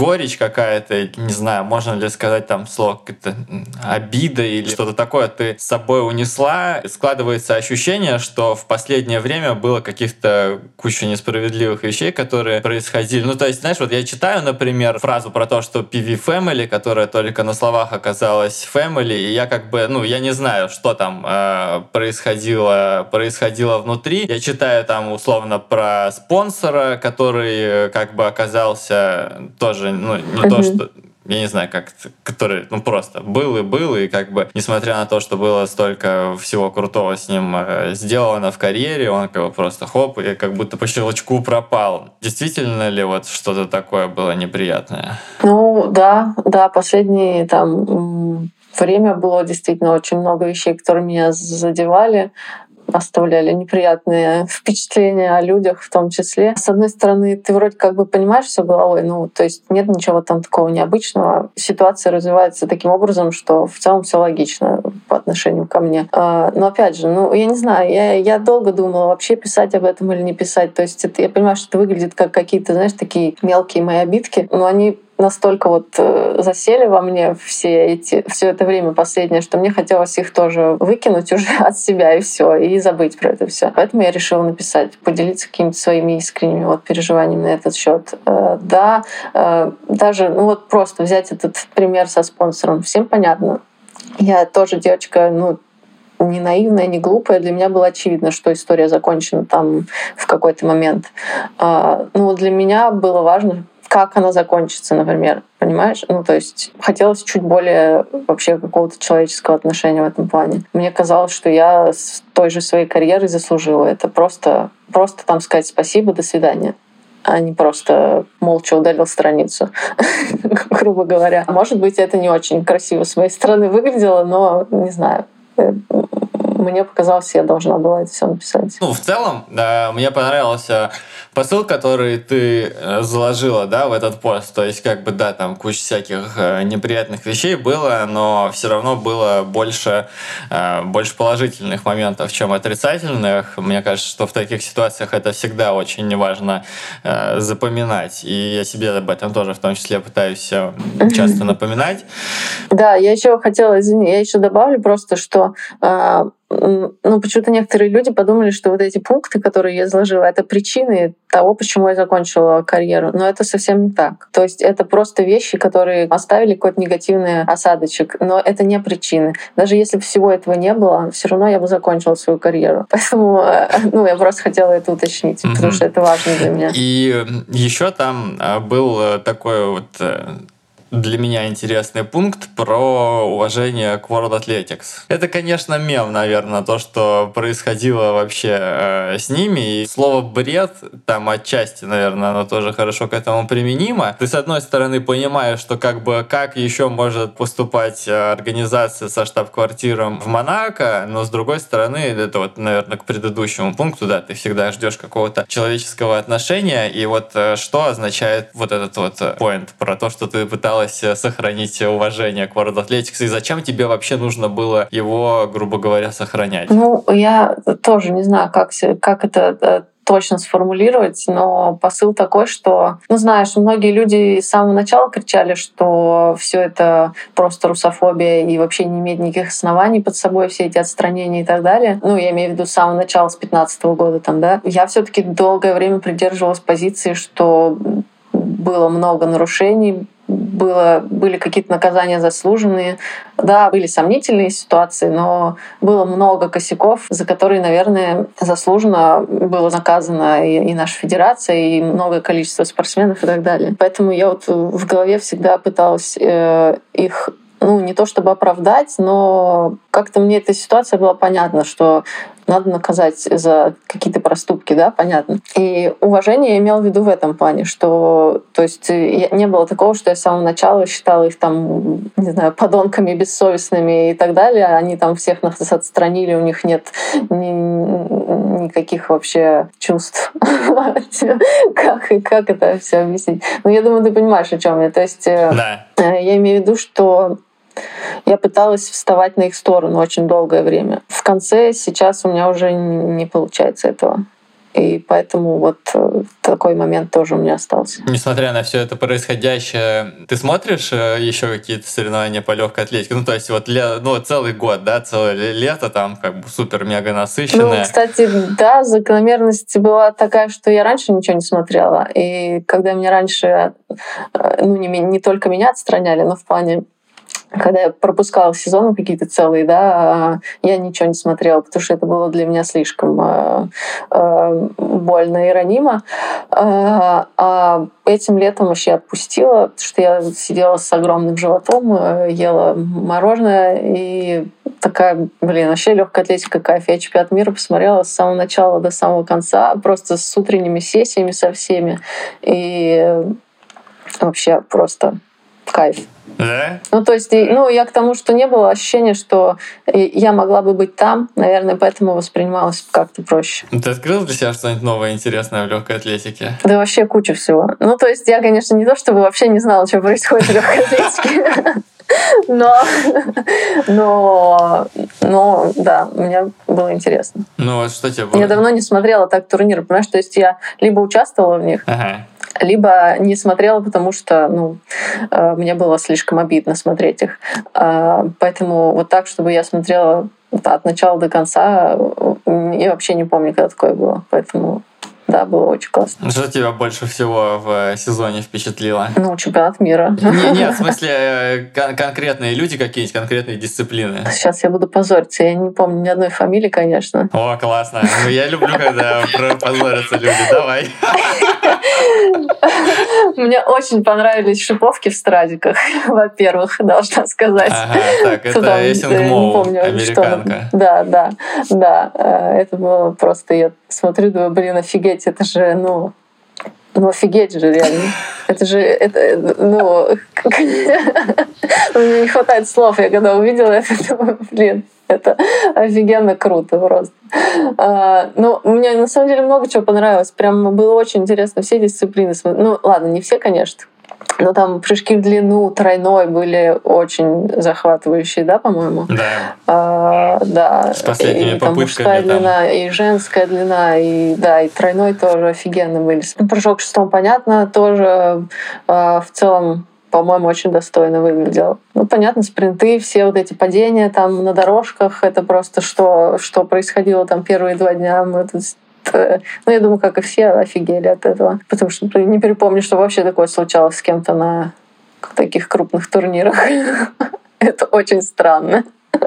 горечь какая-то, не знаю, можно ли сказать там слово какая-то обида или что-то такое ты с собой унесла. Складывается ощущение, что в последнее время было каких-то куча несправедливых вещей, которые происходили. Ну, то есть, знаешь, вот я читаю, например, фразу про то, что PV Family, которая только на словах оказалась Family, и я как бы, ну, я не знаю, что там э, происходило, происходило внутри. Я читаю там условно про спонсора, который э, как бы оказался тоже ну, не то, что я не знаю, как, который, ну, просто был и был, и как бы, несмотря на то, что было столько всего крутого с ним э, сделано в карьере, он как бы просто хоп, и как будто по щелчку пропал. Действительно ли вот что-то такое было неприятное? Ну, да, да, последние там время было действительно очень много вещей, которые меня задевали. Оставляли неприятные впечатления о людях в том числе. С одной стороны, ты вроде как бы понимаешь все головой, ну, то есть нет ничего там такого необычного. Ситуация развивается таким образом, что в целом все логично по отношению ко мне. А, но опять же, ну, я не знаю, я, я долго думала, вообще писать об этом или не писать. То есть это, я понимаю, что это выглядит как какие-то, знаешь, такие мелкие мои обидки, но они настолько вот э, засели во мне все эти все это время последнее, что мне хотелось их тоже выкинуть уже от себя и все, и забыть про это все. Поэтому я решила написать, поделиться какими-то своими искренними вот переживаниями на этот счет. Э, да, э, даже ну вот просто взять этот пример со спонсором, всем понятно. Я тоже девочка, ну не наивная, не глупая, для меня было очевидно, что история закончена там в какой-то момент. Ну, для меня было важно как она закончится, например, понимаешь? Ну, то есть хотелось чуть более вообще какого-то человеческого отношения в этом плане. Мне казалось, что я с той же своей карьерой заслужила это. Просто, просто там сказать спасибо, до свидания а не просто молча удалил страницу, грубо говоря. Может быть, это не очень красиво с моей стороны выглядело, но не знаю э, мне показалось, я должна была это все написать. Ну, в целом, да, мне понравился посыл, который ты э, заложила, да, в этот пост. То есть, как бы, да, там куча всяких э, неприятных вещей было, но все равно было больше, э, больше положительных моментов, чем отрицательных. Мне кажется, что в таких ситуациях это всегда очень важно запоминать. И я себе об этом тоже в том числе пытаюсь часто напоминать. Да, я еще хотела, извини, я еще добавлю просто, что ну, почему-то некоторые люди подумали, что вот эти пункты, которые я изложила, это причины того, почему я закончила карьеру. Но это совсем не так. То есть это просто вещи, которые оставили какой-то негативный осадочек. Но это не причины. Даже если бы всего этого не было, все равно я бы закончила свою карьеру. Поэтому э, ну, я просто хотела это уточнить, потому что это важно для меня. И еще там э, был э, такой вот для меня интересный пункт про уважение к World Athletics. Это, конечно, мем, наверное, то, что происходило вообще э, с ними. И слово «бред» там отчасти, наверное, оно тоже хорошо к этому применимо. Ты, с одной стороны, понимаешь, что как бы как еще может поступать э, организация со штаб-квартиром в Монако, но с другой стороны, это вот, наверное, к предыдущему пункту, да, ты всегда ждешь какого-то человеческого отношения, и вот э, что означает вот этот вот э, point про то, что ты пыталась пыталась э, сохранить уважение к World Athletics, и зачем тебе вообще нужно было его, грубо говоря, сохранять? Ну, я тоже не знаю, как, как это э, точно сформулировать, но посыл такой, что, ну знаешь, многие люди с самого начала кричали, что все это просто русофобия и вообще не имеет никаких оснований под собой, все эти отстранения и так далее. Ну, я имею в виду с самого начала, с 15 года там, да. Я все таки долгое время придерживалась позиции, что было много нарушений, было, были какие-то наказания заслуженные. Да, были сомнительные ситуации, но было много косяков, за которые, наверное, заслуженно было наказано и, и наша федерация, и многое количество спортсменов и так далее. Поэтому я вот в голове всегда пыталась э, их ну, не то чтобы оправдать, но как-то мне эта ситуация была понятна, что надо наказать за какие-то проступки, да, понятно. И уважение я имела в виду в этом плане, что, то есть, не было такого, что я с самого начала считала их там, не знаю, подонками бессовестными и так далее. Они там всех нас отстранили, у них нет ни, никаких вообще чувств. как, как это все объяснить? Ну, я думаю, ты понимаешь, о чем я. То есть, э, я имею в виду, что я пыталась вставать на их сторону очень долгое время. В конце сейчас у меня уже не получается этого. И поэтому вот э, такой момент тоже у меня остался. Несмотря на все это происходящее, ты смотришь э, еще какие-то соревнования по легкой атлетике? Ну, то есть вот ну, целый год, да, целое лето там как бы супер-мега насыщенное. Ну, кстати, да, закономерность была такая, что я раньше ничего не смотрела. И когда меня раньше, э, ну, не, не только меня отстраняли, но в плане когда я пропускала сезоны какие-то целые, да, я ничего не смотрела, потому что это было для меня слишком э, э, больно и ранимо. Э, а этим летом вообще отпустила, потому что я сидела с огромным животом, ела мороженое и такая, блин, вообще легкая атлетика кайф. Я чемпионат мира посмотрела с самого начала до самого конца, просто с утренними сессиями со всеми. И вообще просто кайф. Да? Ну, то есть, ну, я к тому, что не было ощущения, что и- я могла бы быть там, наверное, поэтому воспринималось как-то проще. Ну, Ты открыл для себя что-нибудь новое интересное в легкой атлетике? Да вообще куча всего. Ну, то есть я, конечно, не то чтобы вообще не знала, что происходит в легкой атлетике, но, но, но, да, мне было интересно. Ну вот что тебе было? Я давно не смотрела так турниры, понимаешь, то есть я либо участвовала в них, Ага. Либо не смотрела, потому что ну, э, мне было слишком обидно смотреть их. А, Поэтому вот так, чтобы я смотрела от начала до конца, э, я вообще не помню, когда такое было. Поэтому да, было очень классно. Что тебя больше всего в э, сезоне впечатлило? Ну, чемпионат мира. Не, нет, в смысле э, кон- конкретные люди какие-нибудь, конкретные дисциплины. Сейчас я буду позориться. Я не помню ни одной фамилии, конечно. О, классно. Ну, я люблю, когда позорятся люди. Давай. Мне очень понравились шиповки в страдиках, во-первых, должна сказать. Ага, так, это Эссинг не Моу, помню, что американка. там. Да, да, да. Э, Это было просто, я смотрю, думаю, блин, офигеть, это же, ну, ну офигеть же реально. Это же, это, ну, мне не хватает слов. Я когда увидела это, думаю, блин, это офигенно круто просто. А, Ну, мне на самом деле много чего понравилось. Прям было очень интересно все дисциплины. Ну, ладно, не все, конечно. Но там прыжки в длину, тройной были очень захватывающие, да, по-моему? Да. А, да. С последними и, там мужская там. длина, и женская длина, и да, и тройной тоже офигенно были. Ну, Прыжок в шестом, понятно, тоже а, в целом по-моему, очень достойно выглядел. Ну, понятно, спринты, все вот эти падения там на дорожках, это просто что, что происходило там первые два дня. Мы тут ну, я думаю, как и все, офигели от этого. Потому что не припомню, что вообще такое случалось с кем-то на таких крупных турнирах. Это очень странно.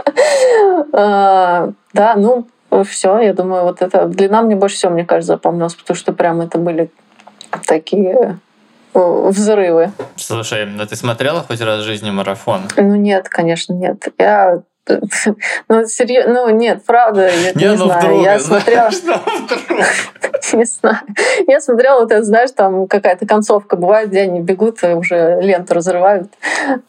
А, Да, ну, все, я думаю, вот эта длина мне больше всего, мне кажется, запомнилась, потому что прям это были такие э, взрывы. Слушай, ну ты смотрела хоть раз в жизни марафон? Ну нет, конечно, нет. Я ну, серьезно, ну нет, правда, я не, ну знаю. вдруг, я смотрела, не знаю. Я смотрела, вот это, знаешь, там какая-то концовка бывает, где они бегут, и уже ленту разрывают,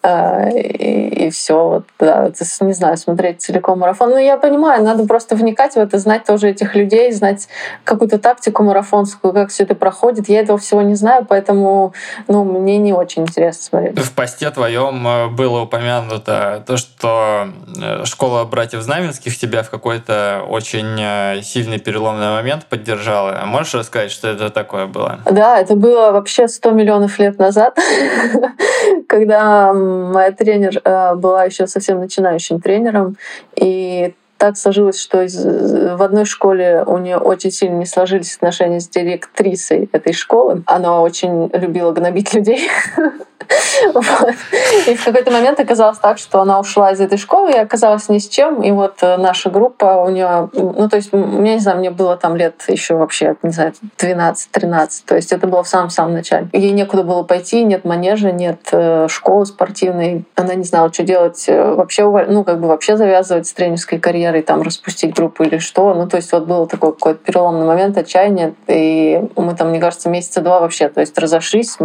а, и, все. Вот, да, не знаю, смотреть целиком марафон. Ну, я понимаю, надо просто вникать в это, знать тоже этих людей, знать какую-то тактику марафонскую, как все это проходит. Я этого всего не знаю, поэтому, ну, мне не очень интересно смотреть. В посте твоем э, было упомянуто то, что школа братьев Знаменских тебя в какой-то очень э, сильный переломный момент поддержала. Можешь рассказать, что это такое было? Да, это было вообще 100 миллионов лет назад, когда моя тренер э, была еще совсем начинающим тренером, и так сложилось, что в одной школе у нее очень сильно не сложились отношения с директрисой этой школы. Она очень любила гнобить людей. Вот. И в какой-то момент оказалось так, что она ушла из этой школы и оказалась ни с чем. И вот э, наша группа у нее, ну то есть, я не знаю, мне было там лет еще вообще, не знаю, 12-13. То есть это было в самом-самом начале. Ей некуда было пойти, нет манежа, нет э, школы спортивной. Она не знала, что делать. э, Вообще, ну как бы вообще завязывать с тренерской карьерой, там распустить группу или что. Ну то есть вот был такой какой-то переломный момент отчаяния. И мы там, мне кажется, месяца два вообще, то есть разошлись,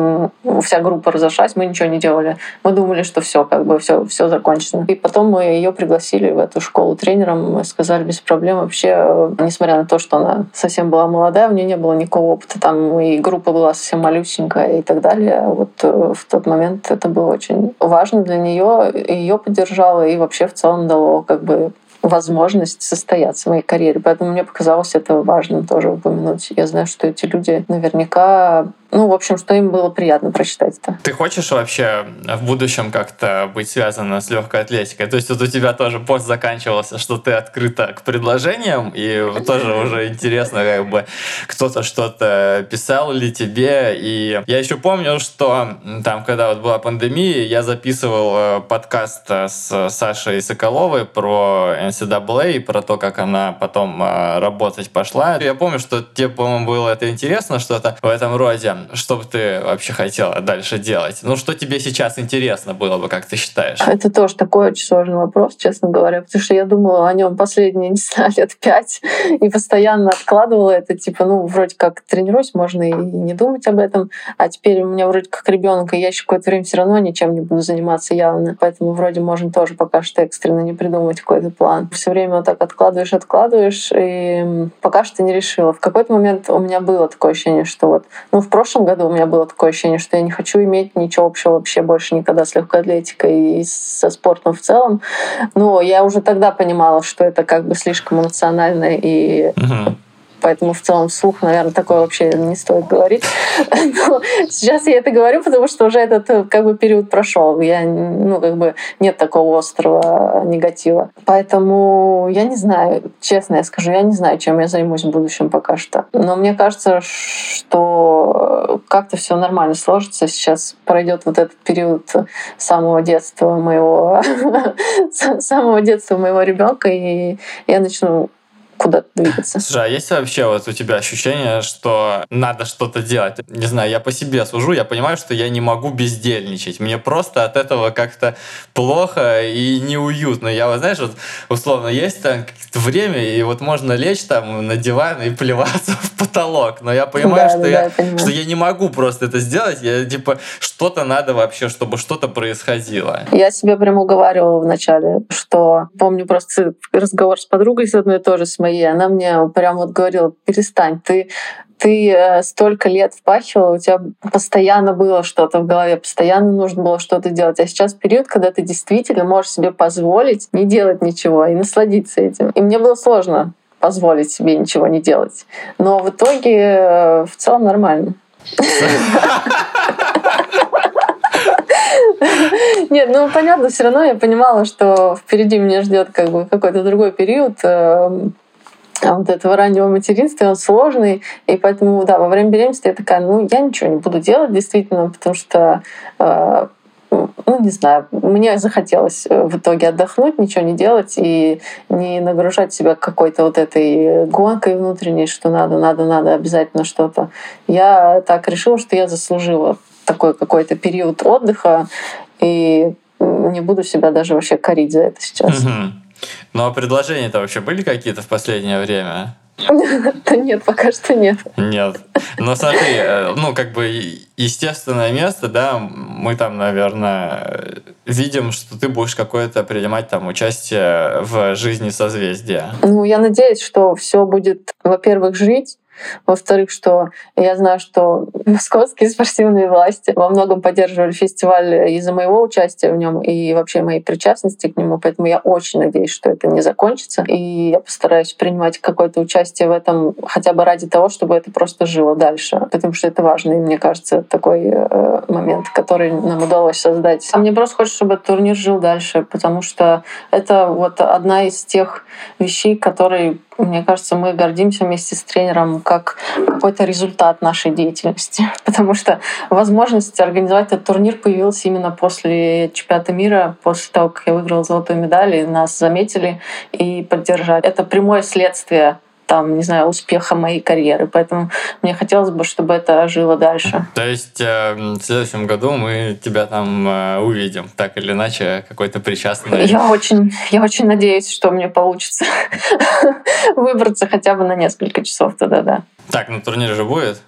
вся группа разошлась, мы ничего не делали. Мы думали, что все, как бы все, все закончено. И потом мы ее пригласили в эту школу тренером. Мы сказали без проблем вообще, э, несмотря на то, что она совсем была молодая, у нее не было никакого опыта, там и группа была совсем малюсенькая и так далее. Вот э, в тот момент это было очень важно для нее, ее поддержало и вообще в целом дало как бы возможность состояться в моей карьере. Поэтому мне показалось это важным тоже упомянуть. Я знаю, что эти люди наверняка ну, в общем, что им было приятно прочитать это. Ты хочешь вообще в будущем как-то быть связана с легкой атлетикой? То есть вот у тебя тоже пост заканчивался, что ты открыта к предложениям, и тоже уже интересно, как бы кто-то что-то писал ли тебе. И я еще помню, что там, когда вот была пандемия, я записывал э, подкаст с Сашей Соколовой про NCAA, и про то, как она потом э, работать пошла. Я помню, что тебе, по-моему, было это интересно, что-то в этом роде. Что бы ты вообще хотела дальше делать? Ну, что тебе сейчас интересно было бы, как ты считаешь? Это тоже такой очень сложный вопрос, честно говоря, потому что я думала о нем последние, не знаю, лет пять, и постоянно откладывала это, типа, ну, вроде как тренируюсь, можно и не думать об этом, а теперь у меня вроде как ребенок, и я еще какое-то время все равно ничем не буду заниматься явно, поэтому вроде можно тоже пока что экстренно не придумать какой-то план. Все время вот так откладываешь, откладываешь, и пока что не решила. В какой-то момент у меня было такое ощущение, что вот, ну, в прошлом году у меня было такое ощущение, что я не хочу иметь ничего общего вообще больше никогда с легкой атлетикой и со спортом в целом. Но я уже тогда понимала, что это как бы слишком эмоционально и Мгм. Поэтому в целом вслух, наверное, такое вообще не стоит говорить. Но сейчас я это говорю, потому что уже этот э, как бы период прошел. Я, ну, как бы нет такого острого негатива. Поэтому я не знаю, честно я скажу, я не знаю, чем я займусь в будущем пока что. Но мне кажется, что как-то все нормально сложится. Сейчас пройдет вот этот период самого детства моего, самого детства моего ребенка, и я начну куда-то двигаться. Слушай, а есть вообще вот у тебя ощущение, что надо что-то делать? Не знаю, я по себе сужу, я понимаю, что я не могу бездельничать. Мне просто от этого как-то плохо и неуютно. Я вот, знаешь, вот условно есть там время, и вот можно лечь там на диван и плеваться в потолок. Но я понимаю, Да, что, да, я, я понимаю. что я не могу просто это сделать. Я типа что-то надо вообще, чтобы что-то происходило. Я себе прям уговаривала вначале, что помню просто разговор с подругой с одной тоже с моей, она мне прям вот говорила, перестань, ты ты э, столько лет впахивала, у тебя постоянно было что-то в голове, постоянно нужно было что-то делать. А сейчас период, когда ты действительно можешь себе позволить не делать ничего и насладиться этим. И мне было сложно позволить себе ничего не делать. Но в итоге э, в целом нормально. Нет, ну понятно, все равно я понимала, что впереди меня ждет как бы какой-то другой период э, вот этого раннего материнства, он сложный, и поэтому, да, во время беременности я такая, ну, я ничего не буду делать, действительно, потому что э, ну, не знаю, мне захотелось э, в итоге отдохнуть, ничего не делать и не нагружать себя какой-то вот этой гонкой внутренней, что надо, надо, надо обязательно что-то. Я так решила, что я заслужила такой какой-то период отдыха и не буду себя даже вообще корить за это сейчас. Мгм. Ну а предложения-то вообще были какие-то в последнее время? Да нет, пока что нет. Нет. Ну смотри, э, ну как бы естественное место, да, мы там, наверное, видим, что ты будешь какое-то принимать там участие в жизни созвездия. Ну, я надеюсь, что все будет, во-первых, жить, во-вторых, что я знаю, что московские спортивные власти во многом поддерживали фестиваль из-за моего участия в нем и вообще моей причастности к нему, поэтому я очень надеюсь, что это не закончится, и я постараюсь принимать какое-то участие в этом хотя бы ради того, чтобы это просто жило дальше, потому что это важно, и мне кажется, такой э, момент, который нам удалось создать. А мне просто хочется, чтобы этот турнир жил дальше, потому что это вот одна из тех вещей, которые мне кажется, мы гордимся вместе с тренером как какой-то результат нашей деятельности. Потому что возможность организовать этот турнир появилась именно после чемпионата мира, после того, как я выиграла золотую медаль, и нас заметили и поддержали. Это прямое следствие там, не знаю, успеха моей карьеры. Поэтому мне хотелось бы, чтобы это жило дальше. То есть э, в следующем году мы тебя там э, увидим, так или иначе, какой-то причастный. Я очень, я очень надеюсь, что мне получится выбраться хотя бы на несколько часов тогда, да. Так, ну турнир же будет?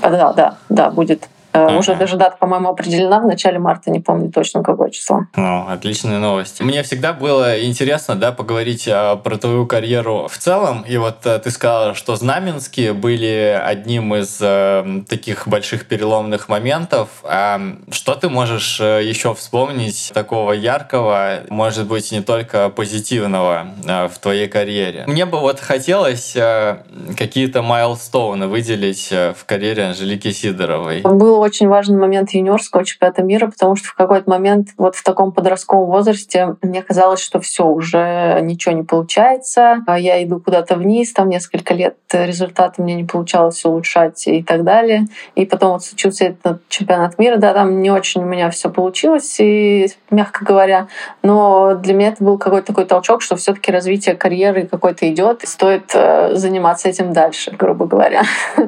А, Да, да, да, будет. Э, Ага. Уже даже дата, по-моему, определена в начале марта, не помню точно какое число. Ну, отличные новости. Мне всегда было интересно, да, поговорить а, про твою карьеру в целом. И вот а, ты сказала, что Знаменские были одним из э, таких больших переломных моментов. А что ты можешь э, еще вспомнить такого яркого, может быть, не только позитивного э, в твоей карьере? Мне бы вот хотелось э, какие-то майлстоуны выделить э, в карьере Анжелики Сидоровой. Было очень важный момент юниорского чемпионата мира, потому что в какой-то момент вот в таком подростковом возрасте мне казалось, что все уже ничего не получается. А Я иду куда-то вниз, там несколько лет результаты мне не получалось улучшать и так далее. И потом вот случился этот чемпионат мира, да, там не очень у меня все получилось, и, мягко говоря, но для меня это был какой-то такой толчок, что все-таки развитие карьеры какой-то идет, и стоит э, заниматься этим дальше, грубо говоря.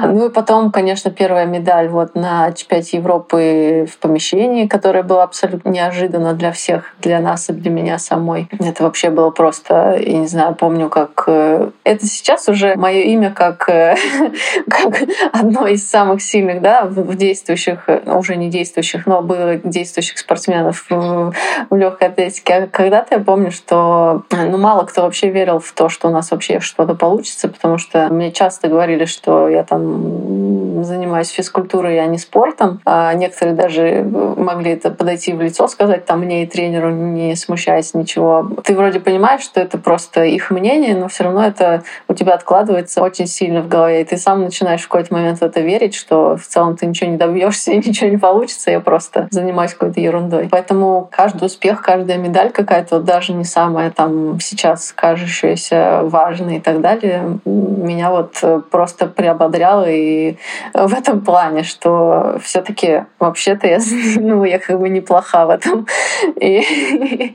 Ну и потом, конечно, первая медаль вот на чемпионате Европы в помещении, которая была абсолютно неожиданно для всех, для нас и для меня самой. Это вообще было просто, я не знаю, помню, как... э, Это сейчас уже мое имя как, э, как одно из самых сильных, да, в действующих, э, уже не действующих, но было действующих спортсменов в, в легкой атлетике. А когда-то я помню, что ну, мало кто вообще верил в то, что у нас вообще что-то получится, потому что мне часто говорили, что я там занимаюсь физкультурой, а не спортом. А некоторые даже могли это подойти в лицо, сказать там мне и тренеру, не смущаясь ничего. Ты вроде понимаешь, что это просто их мнение, но все равно это у тебя откладывается очень сильно в голове, и ты сам начинаешь в какой-то момент в это верить, что в целом ты ничего не добьешься и ничего не получится, я просто занимаюсь какой-то ерундой. Поэтому каждый успех, каждая медаль какая-то, вот даже не самая там сейчас кажущаяся важной и так далее, меня вот э, просто приободряло и в этом плане, что все-таки вообще-то я, ну, я как бы неплоха в этом. И,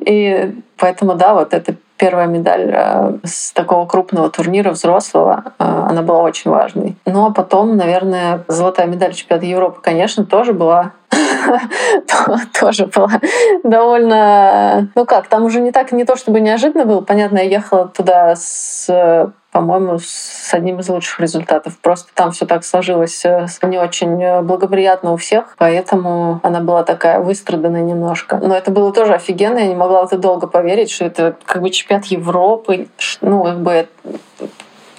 и поэтому, да, вот это первая медаль э, с такого крупного турнира взрослого, э, она была очень важной. Ну а потом, наверное, золотая медаль чемпионата Европы, конечно, тоже была тоже была довольно... Ну как, там уже не так, не то чтобы неожиданно было. Понятно, я ехала туда с по-моему, с одним из лучших результатов. Просто там все так сложилось э, не очень э, благоприятно у всех, поэтому она была такая выстраданная немножко. Но это было тоже офигенно, я не могла это долго поверить, что это как бы чемпионат Европы, ну, как бы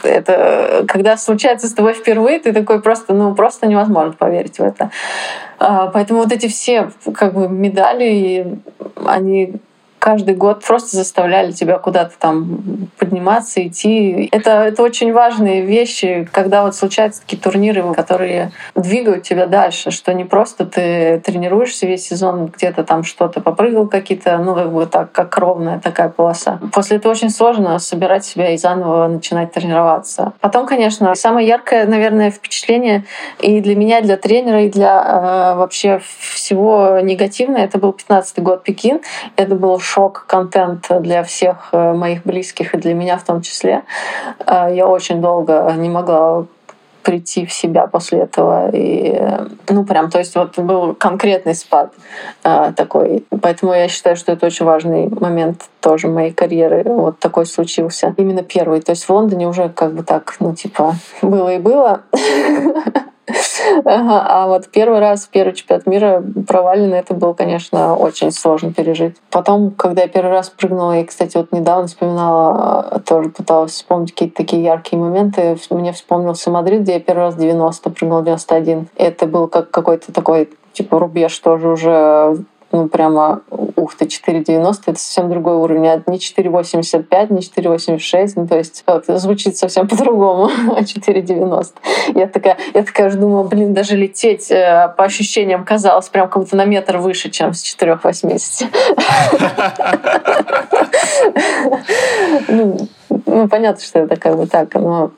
это когда случается с тобой впервые, ты такой просто, ну, просто невозможно поверить в это. А, Поэтому вот эти все как бы медали, они каждый год просто заставляли тебя куда-то там подниматься, идти. Это, это очень важные вещи, когда вот случаются такие турниры, которые двигают тебя дальше, что не просто ты тренируешься весь сезон, где-то там что-то попрыгал какие-то, ну как бы так, как ровная такая полоса. После этого очень сложно собирать себя и заново начинать тренироваться. Потом, конечно, самое яркое, наверное, впечатление и для меня, и для тренера, и для э, вообще всего негативное, это был 15 год Пекин. Это был шок-контент для всех э, моих близких и для меня в том числе. Э, Я очень долго не могла прийти в себя после этого. И, э, ну, прям, то есть вот был конкретный спад э, такой. Поэтому я считаю, что это очень важный момент тоже моей карьеры. Вот такой случился. Именно первый. То есть в Лондоне уже как бы так, ну, типа, было и было. А вот первый раз, первый чемпионат мира провалено, это было, конечно, очень сложно пережить. Потом, когда я первый раз прыгнула, и, кстати, вот недавно вспоминала, э, тоже пыталась вспомнить какие-то такие яркие моменты. Мне вспомнился Мадрид, где я первый раз 90 прыгнула 91. Это был как какой-то такой типа рубеж тоже уже ну, прямо, ух ты, 4,90, это совсем другой уровень. А Не 4,85, не 4,86, ну, то есть как-то звучит совсем по-другому, а 4,90. Я такая, я такая уже думала, блин, даже лететь э, по ощущениям казалось прям как будто на метр выше, чем с 4,80. Ну, ну, понятно, что это как бы так, но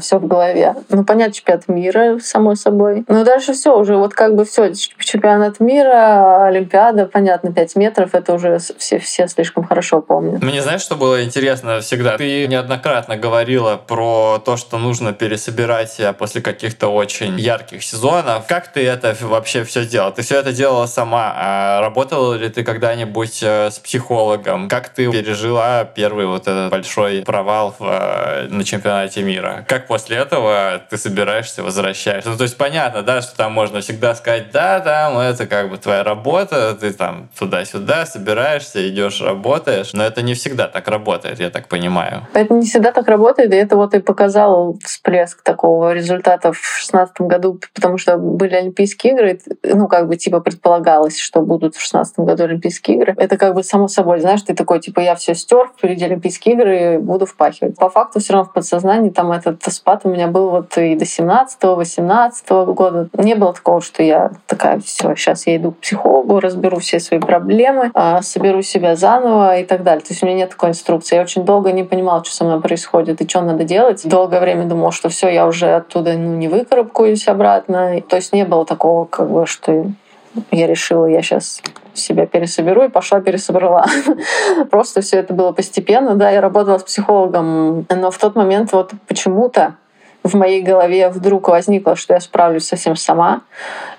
все в голове. Ну, понятно, чемпионат мира, само собой. Но дальше все уже, вот как бы все, чемпионат мира, Олимпиада, понятно, 5 метров, это уже все, все слишком хорошо помнят. Мне знаешь, что было интересно всегда? Ты неоднократно говорила про то, что нужно пересобирать после каких-то очень ярких сезонов. Как ты это вообще все делала? Ты все это делала сама. А работала ли ты когда-нибудь э, с психологом? Как ты пережила первый вот этот большой провал в, э, на чемпионате мира? Как после этого ты собираешься, возвращаешься? Ну, то есть понятно, да, что там можно всегда сказать, да, там, это как бы твоя работа, ты там туда-сюда собираешься, идешь, работаешь, но это не всегда так работает, я так понимаю. Это не всегда так работает, и это вот и показал всплеск такого результата в шестнадцатом году, потому что были Олимпийские игры, ну, как бы, типа, предполагалось, что будут в шестнадцатом году Олимпийские игры. Это как бы само собой, знаешь, ты такой, типа, я все стер, впереди Олимпийские игры, буду впахивать. По факту все равно в подсознании там этот этот спад у меня был вот и до 17-18 года. Не было такого, что я такая, все, сейчас я иду к психологу, разберу все свои проблемы, а, соберу себя заново и так далее. То есть у меня нет такой инструкции. Я очень долго не понимала, что со мной происходит и что надо делать. Долгое время думала, что все, я уже оттуда ну, не выкарабкаюсь обратно. То есть не было такого, как бы, что я решила, я сейчас себя пересоберу и пошла пересобрала. Просто все это было постепенно. Да, я работала с психологом, но в тот момент вот почему-то в моей голове вдруг возникло, что я справлюсь совсем сама.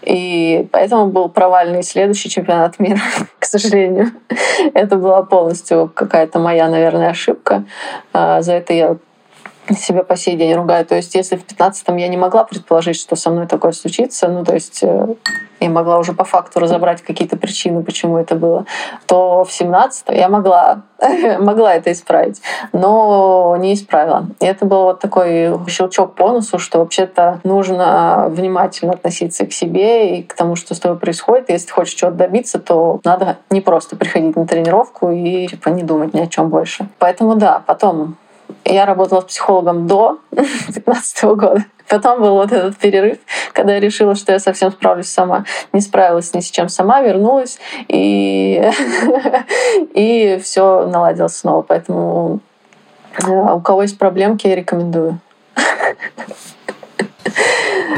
И поэтому был провальный следующий чемпионат мира, к сожалению. Это была полностью какая-то моя, наверное, ошибка. А, за это я себя по сей день ругаю. То есть, если в 15-м я не могла предположить, что со мной такое случится, ну, то есть э, я могла уже по факту разобрать какие-то причины, почему это было, то в 17 я могла, могла это исправить, но не исправила. И это был вот такой щелчок по носу, что вообще-то нужно внимательно относиться к себе и к тому, что с тобой происходит. Если ты хочешь чего-то добиться, то надо не просто приходить на тренировку и типа, не думать ни о чем больше. Поэтому да, потом я работала с психологом до 2015 года. Потом был вот этот перерыв, когда я решила, что я совсем справлюсь сама. Не справилась ни с чем сама, вернулась, и, и все наладилось снова. Поэтому э, у кого есть проблемки, я рекомендую.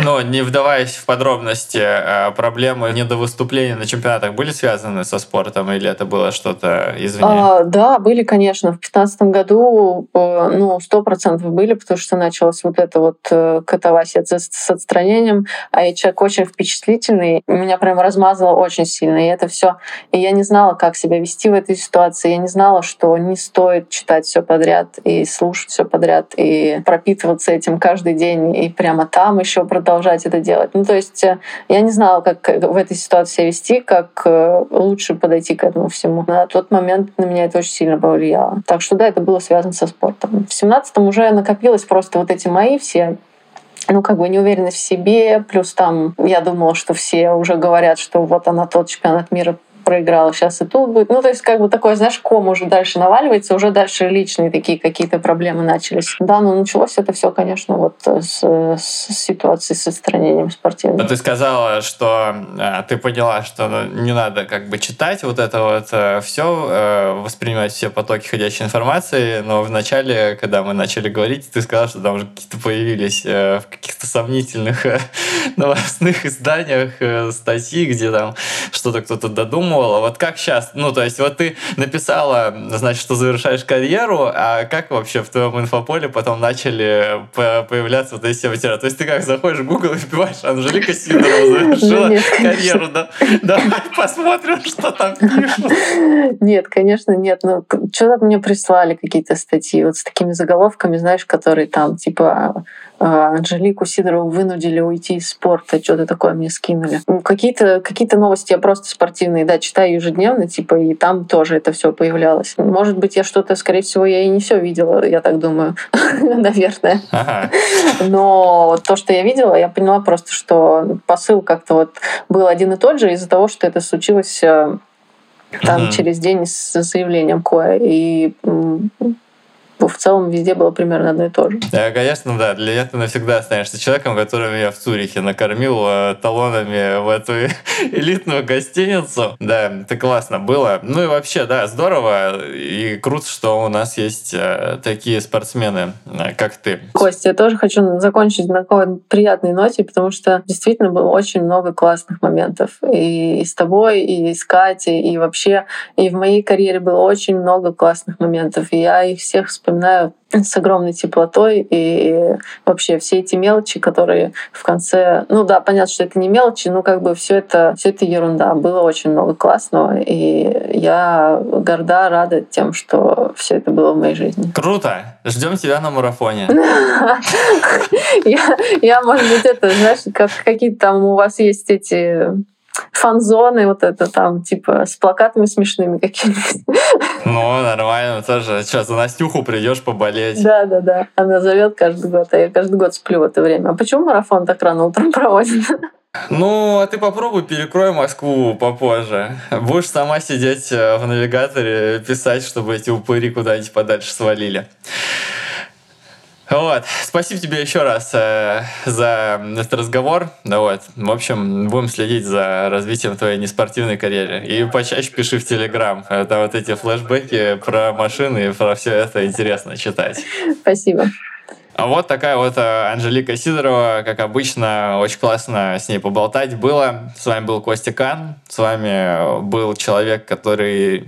Но не вдаваясь в подробности, э, проблемы не до выступления на чемпионатах были связаны со спортом или это было что-то извне? А, да, были, конечно. В 2015 году э, ну, сто процентов были, потому что началась вот эта вот э, катавасия с отстранением, а я человек очень впечатлительный, меня прям размазало очень сильно, и это все. И я не знала, как себя вести в этой ситуации, я не знала, что не стоит читать все подряд и слушать все подряд и пропитываться этим каждый день и прямо там еще продолжать это делать. Ну, то есть э, я не знала, как в этой ситуации вести, как э, лучше подойти к этому всему. На тот момент на меня это очень сильно повлияло. Так что да, это было связано со спортом. В семнадцатом уже накопилось просто вот эти мои все ну, как бы неуверенность в себе, плюс там я думала, что все уже говорят, что вот она тот чемпионат мира проиграла, сейчас и тут будет. Ну, то есть, как бы такой, знаешь, ком уже дальше наваливается, уже дальше личные такие какие-то проблемы начались. Да, но началось это все, конечно, вот с, с ситуации с отстранением спортивным. Но ты сказала, что э, ты поняла, что ну, не надо как бы читать вот это вот э, все, э, воспринимать все потоки ходящей информации, но в начале, когда мы начали говорить, ты сказала, что там уже какие-то появились э, в каких-то сомнительных э, новостных изданиях э, статьи, где там что-то кто-то додумал, думала, вот как сейчас, ну, то есть вот ты написала, значит, что завершаешь карьеру, а как вообще в твоем инфополе потом начали появляться вот эти все материалы? То есть ты как заходишь в Google и вбиваешь Анжелика Сидорова завершила карьеру, да? Давай посмотрим, что там пишут. Нет, конечно, нет. Ну, что-то мне прислали какие-то статьи вот с такими заголовками, знаешь, которые там, типа, Анжелику Сидорову вынудили уйти из спорта, что-то такое мне скинули. Ну, какие-то какие новости я просто спортивные, да, читаю ежедневно, типа, и там тоже это все появлялось. Может быть, я что-то, скорее всего, я и не все видела, я так думаю, наверное. Но то, что я видела, я поняла просто, что посыл как-то вот был один и тот же из-за того, что это случилось э, там через день с заявлением Коя. И в целом везде было примерно одно и то же. Да, конечно, да. Для меня ты навсегда останешься человеком, который меня в Цюрихе накормил э, талонами в эту элитную гостиницу. Да, это классно было. Ну и вообще, да, здорово и круто, что у нас есть э, такие спортсмены, э, как ты. Костя, я тоже хочу закончить на какой приятной ноте, потому что действительно было очень много классных моментов. И с тобой, и с Катей, и вообще, и в моей карьере было очень много классных моментов. И я их всех вспоминаю вспоминаю с огромной теплотой и вообще все эти мелочи, которые в конце, ну да, понятно, что это не мелочи, но как бы все это, все это ерунда. Было очень много классного, и я горда, рада тем, что все это было в моей жизни. Круто! Ждем тебя на марафоне. Я, может быть, это, знаешь, как какие-то там у вас есть эти фан-зоны, вот это там, типа, с плакатами смешными какими-нибудь. Ну, нормально, тоже. Сейчас за Настюху придешь поболеть. Да, да, да. Она зовет каждый год, а я каждый год сплю в это время. А почему марафон так рано утром проводит? Ну, а ты попробуй перекрой Москву попозже. Будешь сама сидеть э, в навигаторе, писать, чтобы эти упыри куда-нибудь подальше свалили. Вот. Спасибо тебе еще раз э, за этот разговор. Да вот. В общем, будем следить за развитием твоей неспортивной карьеры. И почаще пиши в Телеграм. Это вот эти флешбеки про машины, про все это интересно читать. Спасибо. А вот такая вот э, Анжелика Сидорова, как обычно, очень классно с ней поболтать было. С вами был Костя Кан, с вами был человек, который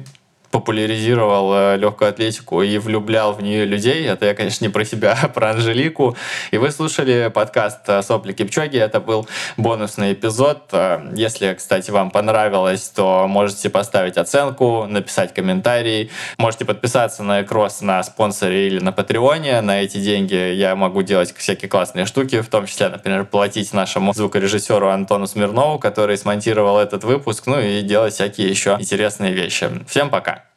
популяризировал э, легкую атлетику и влюблял в нее людей. Это я, конечно, не про себя, а про Анжелику. И вы слушали подкаст э, «Сопли Кипчоги». Это был бонусный эпизод. Э, если, кстати, вам понравилось, то можете поставить оценку, написать комментарий. Можете подписаться на Экрос на спонсоре или на Патреоне. На эти деньги я могу делать всякие классные штуки, в том числе, например, платить нашему звукорежиссеру Антону Смирнову, который смонтировал этот выпуск, ну и делать всякие еще интересные вещи. Всем пока!